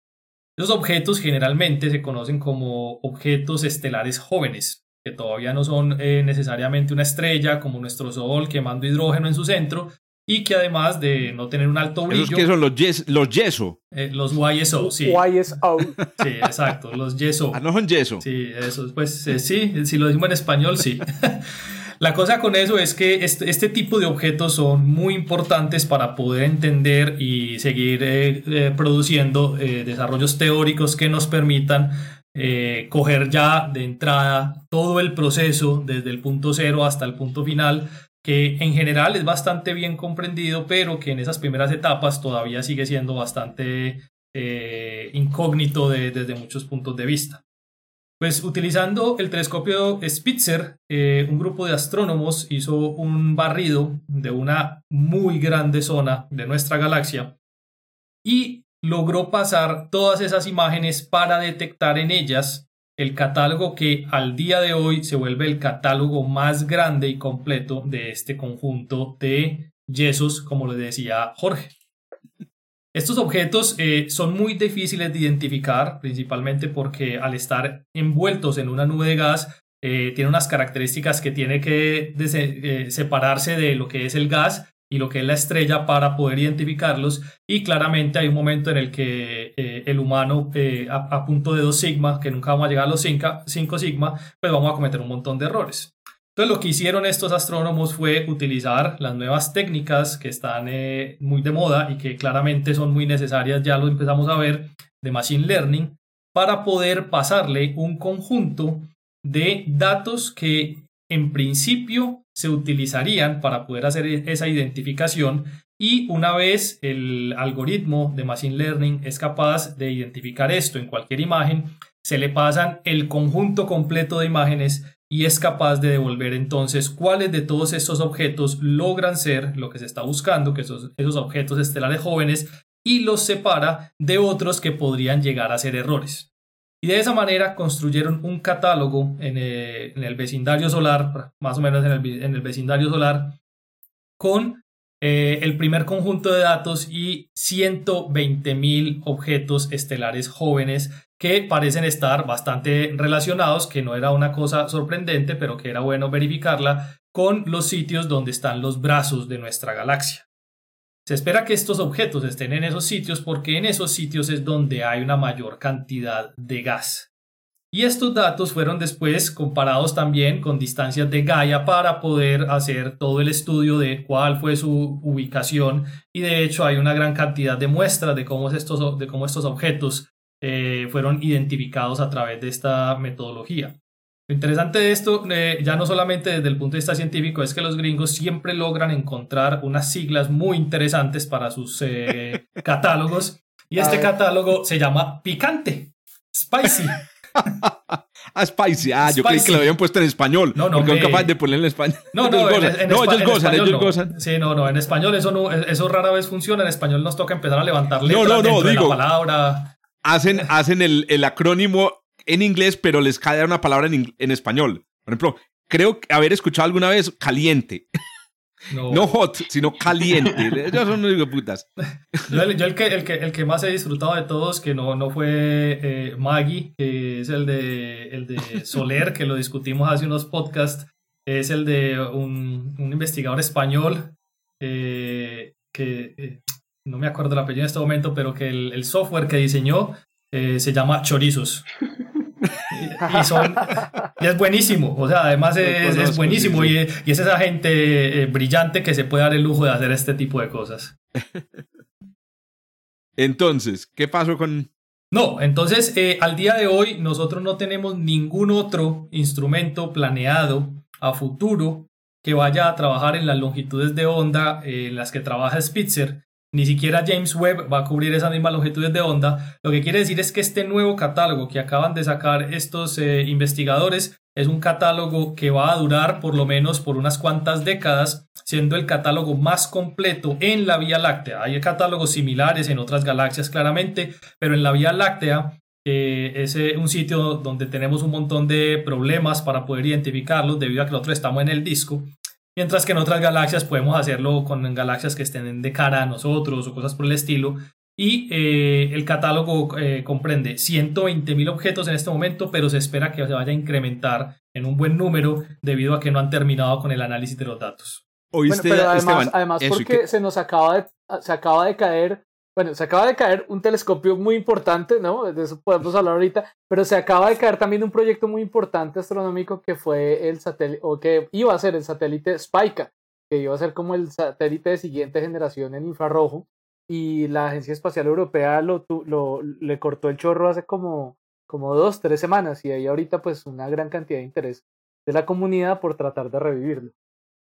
Esos objetos generalmente se conocen como objetos estelares jóvenes, que todavía no son eh, necesariamente una estrella como nuestro Sol quemando hidrógeno en su centro, y que además de no tener un alto brillo. ¿Esos que son los, yes, los yeso? Eh, los YSO, sí. YSO. Sí, exacto, los yeso. Ah, no son yeso. Sí, eso, pues eh, sí, si lo decimos en español, sí. La cosa con eso es que este, este, tipo de objetos son muy importantes para poder entender y seguir eh, produciendo desarrollos teóricos que nos permitan coger ya de entrada todo el proceso desde el punto cero hasta el punto final que en general es bastante bien comprendido, pero que en esas primeras etapas todavía sigue siendo bastante eh, incógnito desde muchos puntos de vista. Pues utilizando el telescopio Spitzer, eh, un grupo de astrónomos hizo un barrido de una muy grande zona de nuestra galaxia y logró pasar todas esas imágenes para detectar en ellas el catálogo que al día de hoy se vuelve el catálogo más grande y completo de este conjunto de yesos, como le decía Jorge. Estos objetos eh, son muy difíciles de identificar, principalmente porque al estar envueltos en una nube de gas, eh, tiene unas características que tiene que eh, separarse de lo que es el gas y lo que es la estrella para poder identificarlos. Y claramente hay un momento en el que el humano a, punto de 2 sigma, que nunca vamos a llegar a los 5 sigma, pues vamos a cometer un montón de errores. Entonces lo que hicieron estos astrónomos fue utilizar las nuevas técnicas que están eh, muy de moda y que claramente son muy necesarias, ya lo empezamos a ver, de Machine Learning, para poder pasarle un conjunto de datos que en principio se utilizarían para poder hacer esa identificación y una vez el algoritmo de Machine Learning es capaz de identificar esto en cualquier imagen, se le pasan el conjunto completo de imágenes y es capaz de devolver entonces cuáles de todos estos objetos logran ser lo que se está buscando, que esos, esos objetos estelares jóvenes, y los separa de otros que podrían llegar a ser errores. Y de esa manera construyeron un catálogo en el, vecindario solar, más o menos en el, vecindario solar, con eh, el primer conjunto de datos y 120.000 objetos estelares jóvenes que parecen estar bastante relacionados, que no era una cosa sorprendente, pero que era bueno verificarla con los sitios donde están los brazos de nuestra galaxia. Se espera que estos objetos estén en esos sitios porque en esos sitios es donde hay una mayor cantidad de gas. Y estos datos fueron después comparados también con distancias de Gaia para poder hacer todo el estudio de cuál fue su ubicación y de hecho hay una gran cantidad de muestras de cómo estos, objetos eh, fueron identificados a través de esta metodología. Lo interesante de esto, eh, ya no solamente desde el punto de vista científico, es que los gringos siempre logran encontrar unas siglas muy interesantes para sus eh, catálogos. Y este catálogo se llama Picante, Spicy. ah, Spicy. Ah, yo creí que lo habían puesto en español. No, no. Porque me... capaz de ponerlo en español. No, no, en, en, no, ellos gozan, ellos gozan. Sí, no, no. En español eso, no, eso rara vez funciona. En español nos toca empezar a levantar letras no, no, no, digo, la palabra hacen, hacen el, el, acrónimo en inglés, pero les cae una palabra en, en, español. Por ejemplo, creo haber escuchado alguna vez caliente. No, hot, sino caliente. Ellos son unos putas. Yo, el, yo el, que, el, que, el que más he disfrutado de todos, que no, no fue eh, Maggie, que es el de, el de Soler, que lo discutimos hace unos podcasts, es el de un, un investigador español eh, que eh, no me acuerdo el apellido en este momento, pero que el, software que diseñó eh, se llama Chorizos. y, son, y es buenísimo, o sea, además es, buenísimo Y, es esa gente eh, brillante que se puede dar el lujo de hacer este tipo de cosas. Entonces, ¿qué pasó con...? No, entonces eh, al día de hoy nosotros no tenemos ningún otro instrumento planeado a futuro que vaya a trabajar en las longitudes de onda en las que trabaja Spitzer ni siquiera James Webb va a cubrir esas mismas longitudes de onda. Lo que quiere decir es que este nuevo catálogo que acaban de sacar estos eh, investigadores es un catálogo que va a durar por lo menos por unas cuantas décadas, siendo el catálogo más completo en la Vía Láctea. Hay catálogos similares en otras galaxias claramente, pero en la Vía Láctea es eh, un sitio donde tenemos un montón de problemas para poder identificarlos debido a que nosotros estamos en el disco. Mientras que en otras galaxias podemos hacerlo con galaxias que estén de cara a nosotros o cosas por el estilo. Y eh, el catálogo eh, comprende 120.000 objetos en este momento, pero se espera que se vaya a incrementar en un buen número debido a que no han terminado con el análisis de los datos. ¿Oíste, pero además, además porque se nos acaba de, se acaba de caer bueno, se acaba de caer un telescopio muy importante, ¿no? De eso podemos hablar ahorita, pero se acaba de caer también un proyecto muy importante astronómico que fue el satélite, o que iba a ser el satélite Spica, que iba a ser como el satélite de siguiente generación en infrarrojo, y la Agencia Espacial Europea lo, lo, le cortó el chorro hace como, como dos, tres semanas, y hay ahorita pues una gran cantidad de interés de la comunidad por tratar de revivirlo.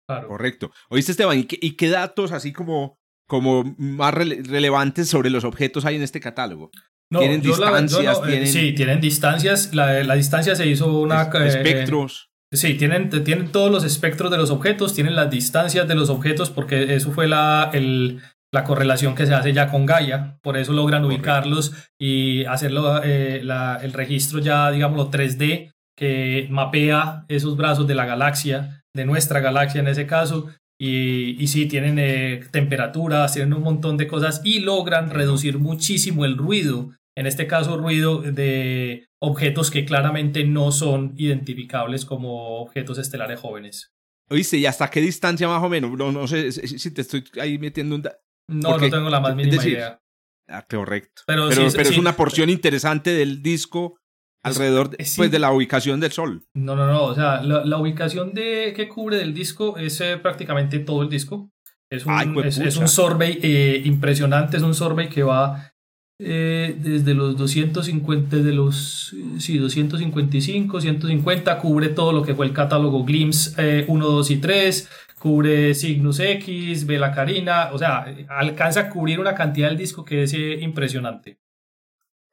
Claro. Correcto. Oíste, Esteban, ¿y y qué datos así como como más relevantes sobre los objetos hay en este catálogo? tienen distancias. tienen... Sí, tienen distancias. La, la distancia se hizo una. espectros. Sí, tienen, tienen todos los espectros de los objetos, tienen las distancias de los objetos, porque eso fue la, el, la correlación que se hace ya con Gaia, por eso logran ubicarlos y hacerlo eh, el registro ya, digámoslo, 3D, que mapea esos brazos de la galaxia, de nuestra galaxia en ese caso, y, y sí, tienen eh, temperaturas, tienen un montón de cosas y logran reducir muchísimo el ruido, en este caso ruido de objetos que claramente no son identificables como objetos estelares jóvenes. Oíste, ¿y hasta qué distancia más o menos? No, no sé si te estoy ahí metiendo un... No, no tengo la más mínima idea. Ah, correcto. Pero, pero, es una porción interesante del disco alrededor de, pues, de la ubicación del Sol. No, no, no. O sea, la, ubicación de, que cubre del disco es eh, prácticamente todo el disco. Es un, es, un survey eh, impresionante, es un survey que va eh, desde los 250, de los sí, 255, 150, cubre todo lo que fue el catálogo Glimpse 1, 2 y 3, cubre Cygnus X, Vela Carina, o sea, alcanza a cubrir una cantidad del disco que es eh, impresionante.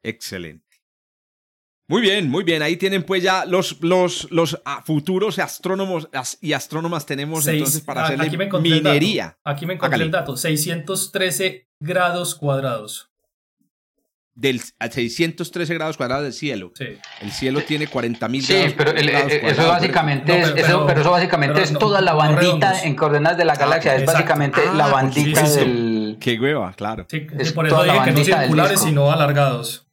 Excelente. Muy bien, muy bien. Ahí tienen pues ya los, los, los ah, futuros astrónomos y astrónomas tenemos entonces para hacer minería. Aquí me encontré el dato, 613 grados cuadrados del, a 613 grados cuadrados del cielo. El cielo tiene 40 mil sí, pero eso básicamente es, pero, eso, básicamente es toda la bandita en coordenadas de la galaxia. es básicamente la ah, bandita del. Qué hueva, claro. es por eso dije que no circulares, sino alargados.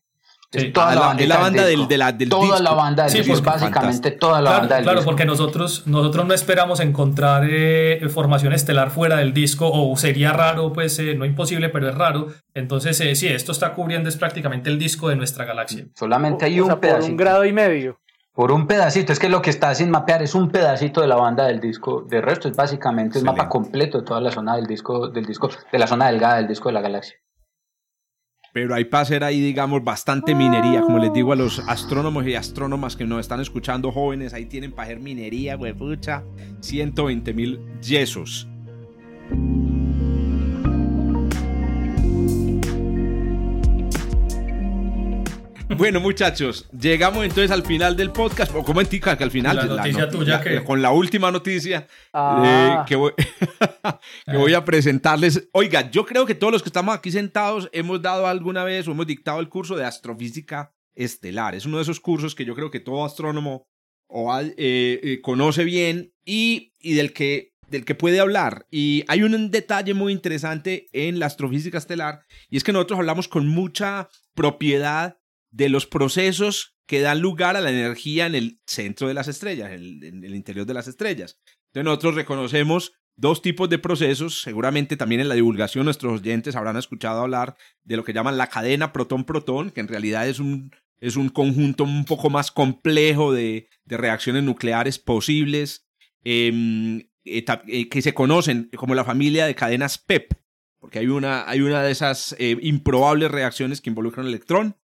Es toda la, banda del, de la, del Toda la banda del disco, básicamente toda la banda del Claro, porque nosotros, nosotros no esperamos encontrar eh, formación estelar fuera del disco, o sería raro, pues eh, no imposible, pero es raro. Entonces, eh, sí, esto está cubriendo es prácticamente el disco de nuestra galaxia. Solamente hay un pedacito. Por un grado y medio. Por un pedacito, es que lo que está sin mapear es un pedacito de la banda del disco. De resto es básicamente el mapa completo de toda la zona del disco, del disco, de la zona delgada del disco de la galaxia pero hay para hacer ahí, digamos, bastante minería. Como les digo a los astrónomos y astrónomas que nos están escuchando jóvenes, ahí tienen para hacer minería, güey, pucha, 120 mil yesos. Bueno, muchachos, llegamos entonces al final del podcast. O como en que al final. La noticia tuya que. Con la última noticia ah. eh, que, voy, que voy a presentarles. Oiga, yo creo que todos los que estamos aquí sentados hemos dado alguna vez o hemos dictado el curso de astrofísica estelar. Es uno de esos cursos que yo creo que todo astrónomo o, eh, eh, conoce bien y, y del que del que puede hablar. Y hay un detalle muy interesante en la astrofísica estelar, y es que nosotros hablamos con mucha propiedad de los procesos que dan lugar a la energía en el centro de las estrellas, en el, interior de las estrellas. Entonces nosotros reconocemos dos tipos de procesos, seguramente también en la divulgación nuestros oyentes habrán escuchado hablar de lo que llaman la cadena protón-protón, que en realidad es un, es un conjunto un poco más complejo de, reacciones nucleares posibles, em, eh, eh, que se conocen como la familia de cadenas PEP, porque hay una, hay una de esas eh, improbables reacciones que involucran un electrón,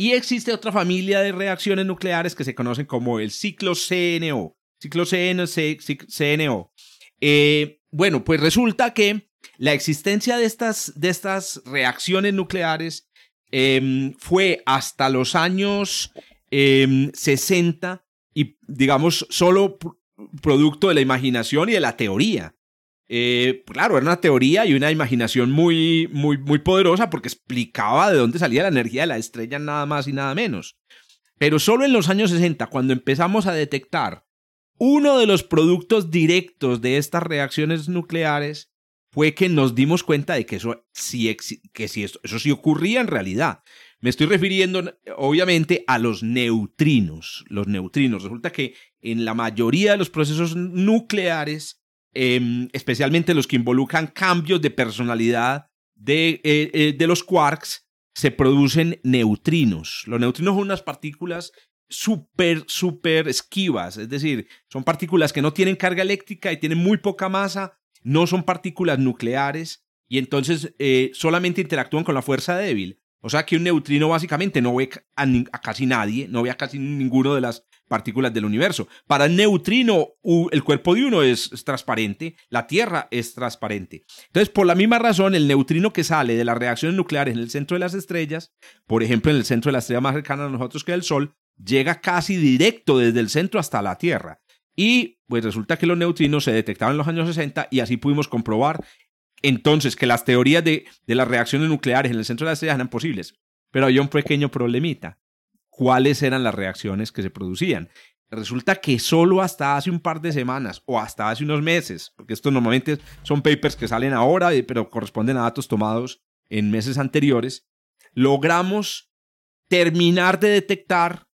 y existe otra familia de reacciones nucleares que se conocen como el ciclo CNO. Ciclo CNO. Eh, bueno, pues resulta que la existencia de estas, de estas reacciones nucleares em, fue hasta los años 60 em, y digamos solo producto de la imaginación y de la teoría. Eh, claro, era una teoría y una imaginación muy, muy, muy poderosa porque explicaba de dónde salía la energía de la estrella nada más y nada menos. Pero solo en los años 60, cuando empezamos a detectar uno de los productos directos de estas reacciones nucleares, fue que nos dimos cuenta de que eso sí, que eso, eso sí ocurría en realidad. Me estoy refiriendo, obviamente, a los neutrinos. Los neutrinos. Resulta que en la mayoría de los procesos nucleares, Em, especialmente los que involucran cambios de personalidad de, eh, eh, de los quarks, se producen neutrinos. Los neutrinos son unas partículas súper, súper esquivas, es decir, son partículas que no tienen carga eléctrica y tienen muy poca masa, no son partículas nucleares y entonces eh, solamente interactúan con la fuerza débil. O sea que un neutrino básicamente no ve a, casi nadie, no ve a casi ninguno de las partículas del universo. Para el neutrino, el cuerpo de uno es, transparente, la Tierra es transparente. Entonces, por la misma razón, el neutrino que sale de las reacciones nucleares en el centro de las estrellas, por ejemplo, en el centro de la estrella más cercana a nosotros que es el Sol, llega casi directo desde el centro hasta la Tierra. Y pues resulta que los neutrinos se detectaban en los años 60 y así pudimos comprobar entonces que las teorías de, de las reacciones nucleares en el centro de la estrella eran posibles. Pero había un pequeño problemita cuáles eran las reacciones que se producían. Resulta que solo hasta hace un par de semanas o hasta hace unos meses, porque estos normalmente son papers que salen ahora, eh, pero corresponden a datos tomados en meses anteriores, logramos terminar de detectar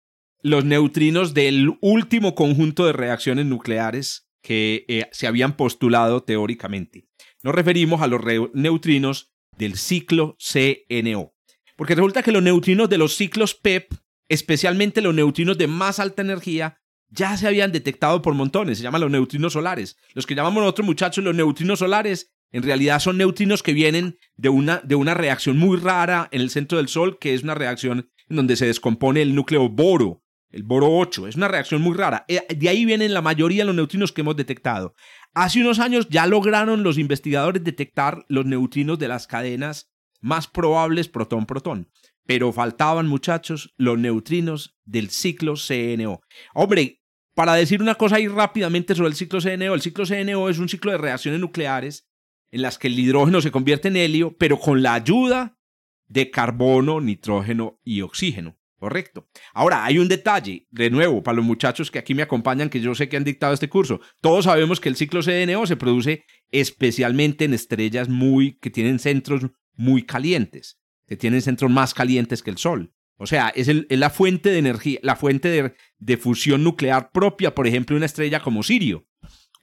los neutrinos del último conjunto de reacciones nucleares que eh, se habían postulado teóricamente. Nos referimos a los neutrinos del ciclo CNO. Porque resulta que los neutrinos de los ciclos PEP especialmente los neutrinos de más alta energía, ya se habían detectado por montones, se llaman los neutrinos solares. Los que llamamos nosotros muchachos los neutrinos solares, en realidad son neutrinos que vienen de una, de una reacción muy rara en el centro del Sol, que es una reacción en donde se descompone el núcleo boro, el boro 8. Es una reacción muy rara. Eh, de ahí vienen la mayoría de los neutrinos que hemos detectado. Hace unos años ya lograron los investigadores detectar los neutrinos de las cadenas más probables protón-protón pero faltaban, muchachos, los neutrinos del ciclo CNO. Hombre, para decir una cosa ahí rápidamente sobre el ciclo CNO, el ciclo CNO es un ciclo de reacciones nucleares en las que el hidrógeno se convierte en helio, pero con la ayuda de carbono, nitrógeno y oxígeno. Correcto. Ahora, hay un detalle, de nuevo, para los muchachos que aquí me acompañan, que yo sé que han dictado este curso. Todos sabemos que el ciclo CNO se produce especialmente en estrellas muy que tienen centros muy calientes que tienen centros más calientes que el Sol. O sea, es, la fuente de energía, la fuente de, fusión nuclear propia, por ejemplo, una estrella como Sirio,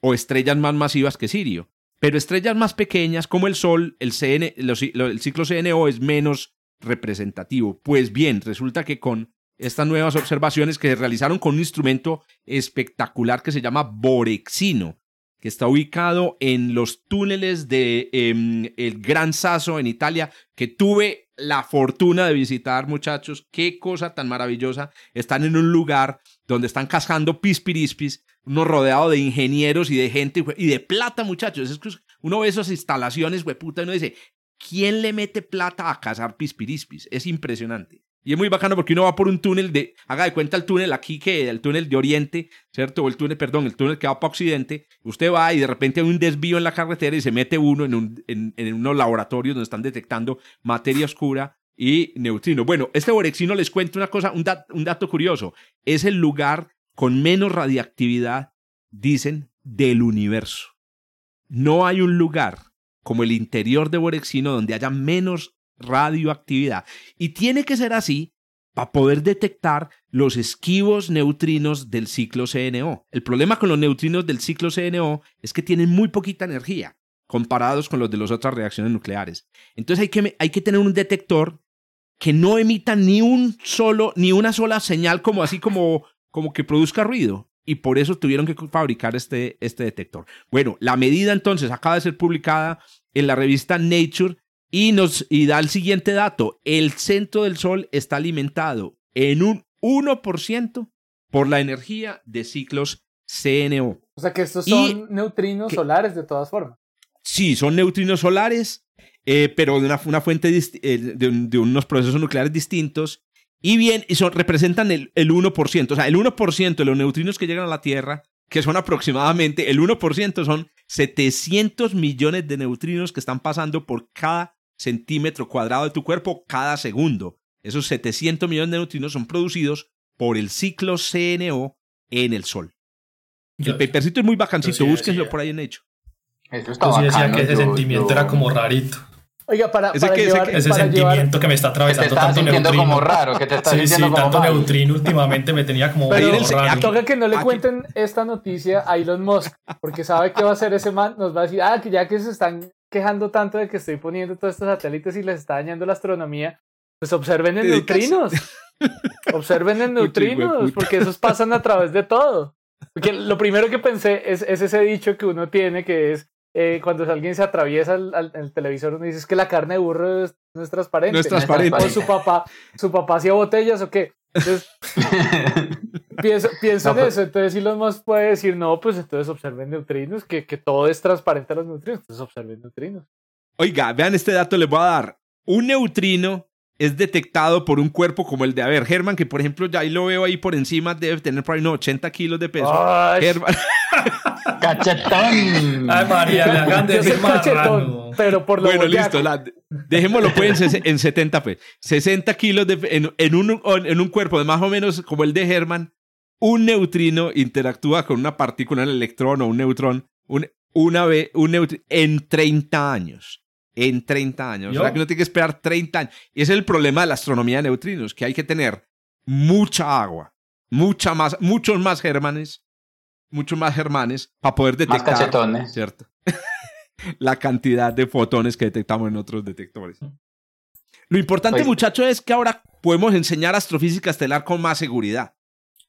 o estrellas más masivas que Sirio. Pero estrellas más pequeñas como el Sol, el, CN, el ciclo CNO es menos representativo. Pues bien, resulta que con estas nuevas observaciones que se realizaron con un instrumento espectacular que se llama Borexino, que está ubicado en los túneles de em, el Gran Sasso en Italia, que tuve la fortuna de visitar, muchachos. Qué cosa tan maravillosa. Están en un lugar donde están cazando pispirispis, uno rodeado de ingenieros y de gente y de plata, muchachos. Es que uno ve esas instalaciones, güey, puta, y uno dice, ¿quién le mete plata a cazar pispirispis? Es impresionante. Y es muy bacano porque uno va por un túnel de, haga de cuenta el túnel aquí que el túnel de Oriente, ¿cierto? O el túnel, perdón, el túnel que va para Occidente. Usted va y de repente hay un desvío en la carretera y se mete uno en, un, en, en unos laboratorios donde están detectando materia oscura y neutrino. Bueno, este Borexino les cuento una cosa, un, un dato curioso. Es el lugar con menos radiactividad, dicen, del universo. No hay un lugar como el interior de Borexino donde haya menos radioactividad. Y tiene que ser así para poder detectar los esquivos neutrinos del ciclo CNO. El problema con los neutrinos del ciclo CNO es que tienen muy poquita energía comparados con los de las otras reacciones nucleares. Entonces hay que, hay que tener un detector que no emita ni un solo, ni una sola señal como así como, como que produzca ruido. Y por eso tuvieron que fabricar este, este detector. Bueno, la medida entonces acaba de ser publicada en la revista Nature y nos y da el siguiente dato. El centro del Sol está alimentado en un 1% por la energía de ciclos CNO. O sea que estos son neutrinos solares de todas formas. Sí, son neutrinos solares, eh, pero de una, una fuente eh, de, unos procesos nucleares distintos. Y bien, y son, representan el, el 1%. O sea, el 1% de los neutrinos que llegan a la Tierra, que son aproximadamente, el 1% son 700 millones de neutrinos que están pasando por cada centímetro cuadrado de tu cuerpo cada segundo. Esos 700 millones de neutrinos son producidos por el ciclo CNO en el Sol. El papercito es muy bacancito, búsquenlo por ahí en hecho. Eso está yo decía que ese sentimiento era como rarito. Oiga, para, ese, ese, sentimiento que me está atravesando tanto neutrino. como raro, que te está sí, sí, tanto neutrino últimamente me tenía como Pero raro. toca que no le cuenten esta noticia a Elon Musk, porque sabe que va a hacer ese man, nos va a decir, ah, que ya que se están quejando tanto de que estoy poniendo todos estos satélites y les está dañando la astronomía, pues observen en neutrinos. observen en neutrinos, porque esos pasan a través de todo. Porque lo primero que pensé es, ese dicho que uno tiene que es eh, cuando alguien se atraviesa al, televisor, uno dice es que la carne de burro no es transparente. No es transparente. O su papá, su papá hacía botellas o qué. Entonces, pienso, pienso en eso, entonces Elon Musk puede decir, no, pues entonces observen neutrinos, que, que todo es transparente a los neutrinos, entonces observen neutrinos. Oiga, vean este dato, les voy a dar. Un neutrino es detectado por un cuerpo como el de, a ver, Germán, que por ejemplo ya ahí lo veo ahí por encima, debe tener por ahí unos 80 kilos de peso. Ay. Germán, Cachetón. Ay, María, le hagan Yo soy decir cachetón, pero por lo bueno, boyaco. listo, la- dejémoslo pues en, en 70 pues. 60 kilos de, en, en un, en un cuerpo de más o menos como el de Germán, un neutrino interactúa con una partícula, un electrón o un neutrón, un, una vez, un en 30 años. En 30 años. ¿Yo? O sea que uno tiene que esperar 30 años. Y ese es el problema de la astronomía de neutrinos, que hay que tener mucha agua, mucha más, muchos más germanes, muchos más germanes para poder Más detectar. cachetones. ¿Cierto? la cantidad de fotones que detectamos en otros detectores. Lo importante, Oye. muchachos, es que ahora podemos enseñar astrofísica estelar con más seguridad.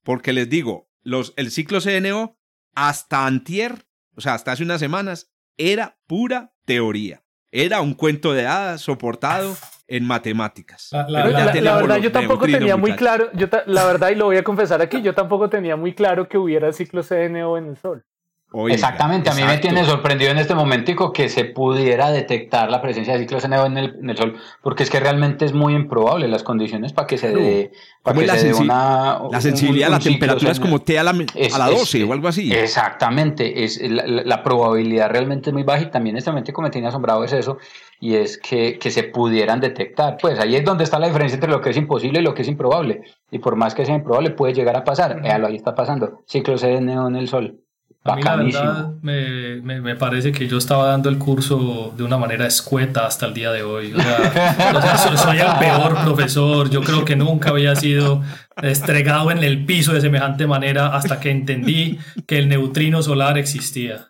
Porque les digo, los, el ciclo CNO hasta antier, o sea, hasta hace unas semanas, era pura teoría. Era un cuento de hadas soportado en matemáticas. La- la- la, la verdad, yo tampoco tenía muy claro, yo la verdad, y lo voy a confesar aquí, yo tampoco tenía muy claro que hubiera ciclo CNO en el Sol. Oiga, Exactamente, a mí me tiene sorprendido en este momentico que se pudiera detectar la presencia de ciclos CNO en el, en el Sol, porque es que realmente es muy improbable las condiciones para que se dé, para ¿Cómo que es la se dé sensi- una... La un- sensibilidad un a la temperatura es como T a la, Es- a la es- 12 o algo así. Exactamente, es, la, probabilidad realmente es muy baja y también este momento que me tiene asombrado es eso, y es que, que se pudieran detectar. Pues ahí es donde está la diferencia entre lo que es imposible y lo que es improbable. Y por más que sea improbable, puede llegar a pasar. Véalo, ahí está pasando. Ciclo CNO en el Sol. A mí la verdad me, me, me parece que yo estaba dando el curso de una manera escueta hasta el día de hoy. O sea, o sea, so- soy el peor profesor. Yo creo que nunca había sido estregado en el piso de semejante manera hasta que entendí que el neutrino solar existía.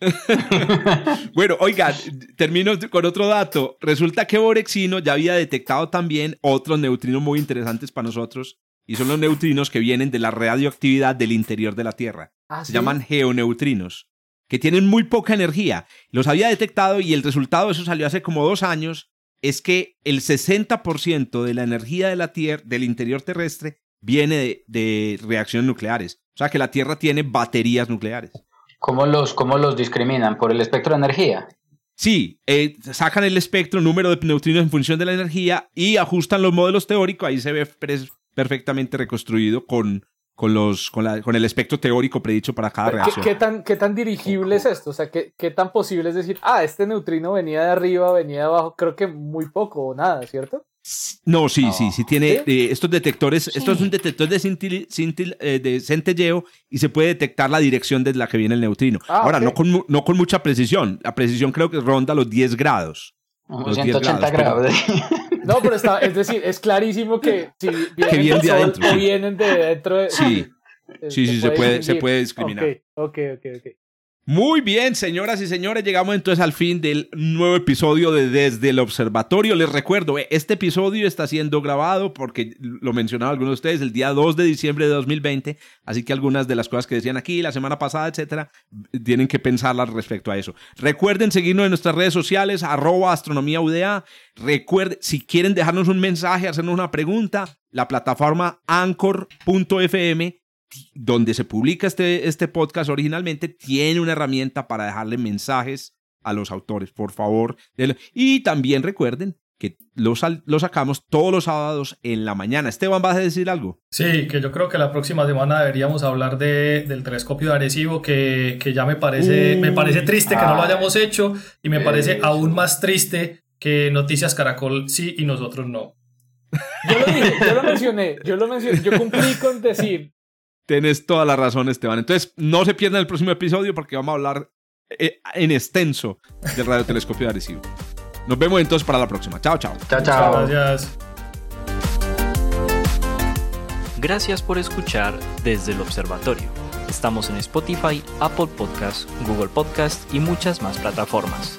Bueno, oiga, termino con otro dato. Resulta que Borexino ya había detectado también otros neutrinos muy interesantes para nosotros, y son los neutrinos que vienen de la radioactividad del interior de la Tierra. Ah, Se ¿sí? llaman geoneutrinos, que tienen muy poca energía. Los había detectado y el resultado de eso salió hace como dos años, es que el 60% de la energía de la Tierra, del interior terrestre, viene de, de reacciones nucleares. O sea que la Tierra tiene baterías nucleares. ¿Cómo los, ¿Cómo los discriminan? ¿Por el espectro de energía? Sí, eh, sacan el espectro, número de neutrinos en función de la energía y ajustan los modelos teóricos. Ahí se ve perfectamente reconstruido con, con, los, con, la- con el espectro teórico predicho para cada ¿Qué, reacción. qué tan, ¿Qué tan dirigible es esto? O sea, ¿qué, ¿qué tan posible es decir, ah, este neutrino venía de arriba, venía de abajo? Creo que muy poco o nada, ¿cierto? No, sí, No. sí, sí tiene ¿Sí? eh, estos detectores. Esto es un detector de, cintil- cintil- eh, de centelleo y se puede detectar la dirección desde la que viene el neutrino. Ah, Ahora, ok. no, con, no con mucha precisión. La precisión creo que ronda los 10 grados. Los 10 180 grados, grados. No, pero está, es decir, es clarísimo que si vienen vienen del de sol adentro, o sí. vienen de dentro de... Sí, sí, sí, se puede- se puede discriminar. Ok, ok, ok. ok. Muy bien, señoras y señores, llegamos entonces al fin del nuevo episodio de Desde el Observatorio. Les recuerdo, eh, este episodio está siendo grabado porque lo mencionaban algunos de ustedes el día 2 de diciembre de 2020, así que algunas de las cosas que decían aquí la semana pasada, etcétera, tienen que pensarlas respecto a eso. Recuerden seguirnos en nuestras redes sociales, arroba astronomía. Recuerden, si quieren dejarnos un mensaje, hacernos una pregunta, la plataforma anchor.fm donde se publica este, este podcast originalmente, tiene una herramienta para dejarle mensajes a los autores, por favor. Y también recuerden que lo, lo sacamos todos los sábados en la mañana. Esteban, ¿vas a decir algo? Sí, que yo creo que la próxima semana deberíamos hablar de, del telescopio de Arecibo, que, que ya me parece, Uh, me parece triste que no lo ay. hayamos hecho y me parece Eso. aún más triste que Noticias Caracol sí y nosotros no. Yo lo dije, yo lo mencioné, yo lo mencioné, yo cumplí con decir, Tienes toda la razón, Esteban. Entonces, no se pierdan el próximo episodio porque vamos a hablar eh, en extenso del radiotelescopio de Arecibo. Nos vemos entonces para la próxima. Chao, chao. Chao, chao. Gracias. Gracias por escuchar desde el observatorio. Estamos en Spotify, Apple Podcast, Google Podcast y muchas más plataformas.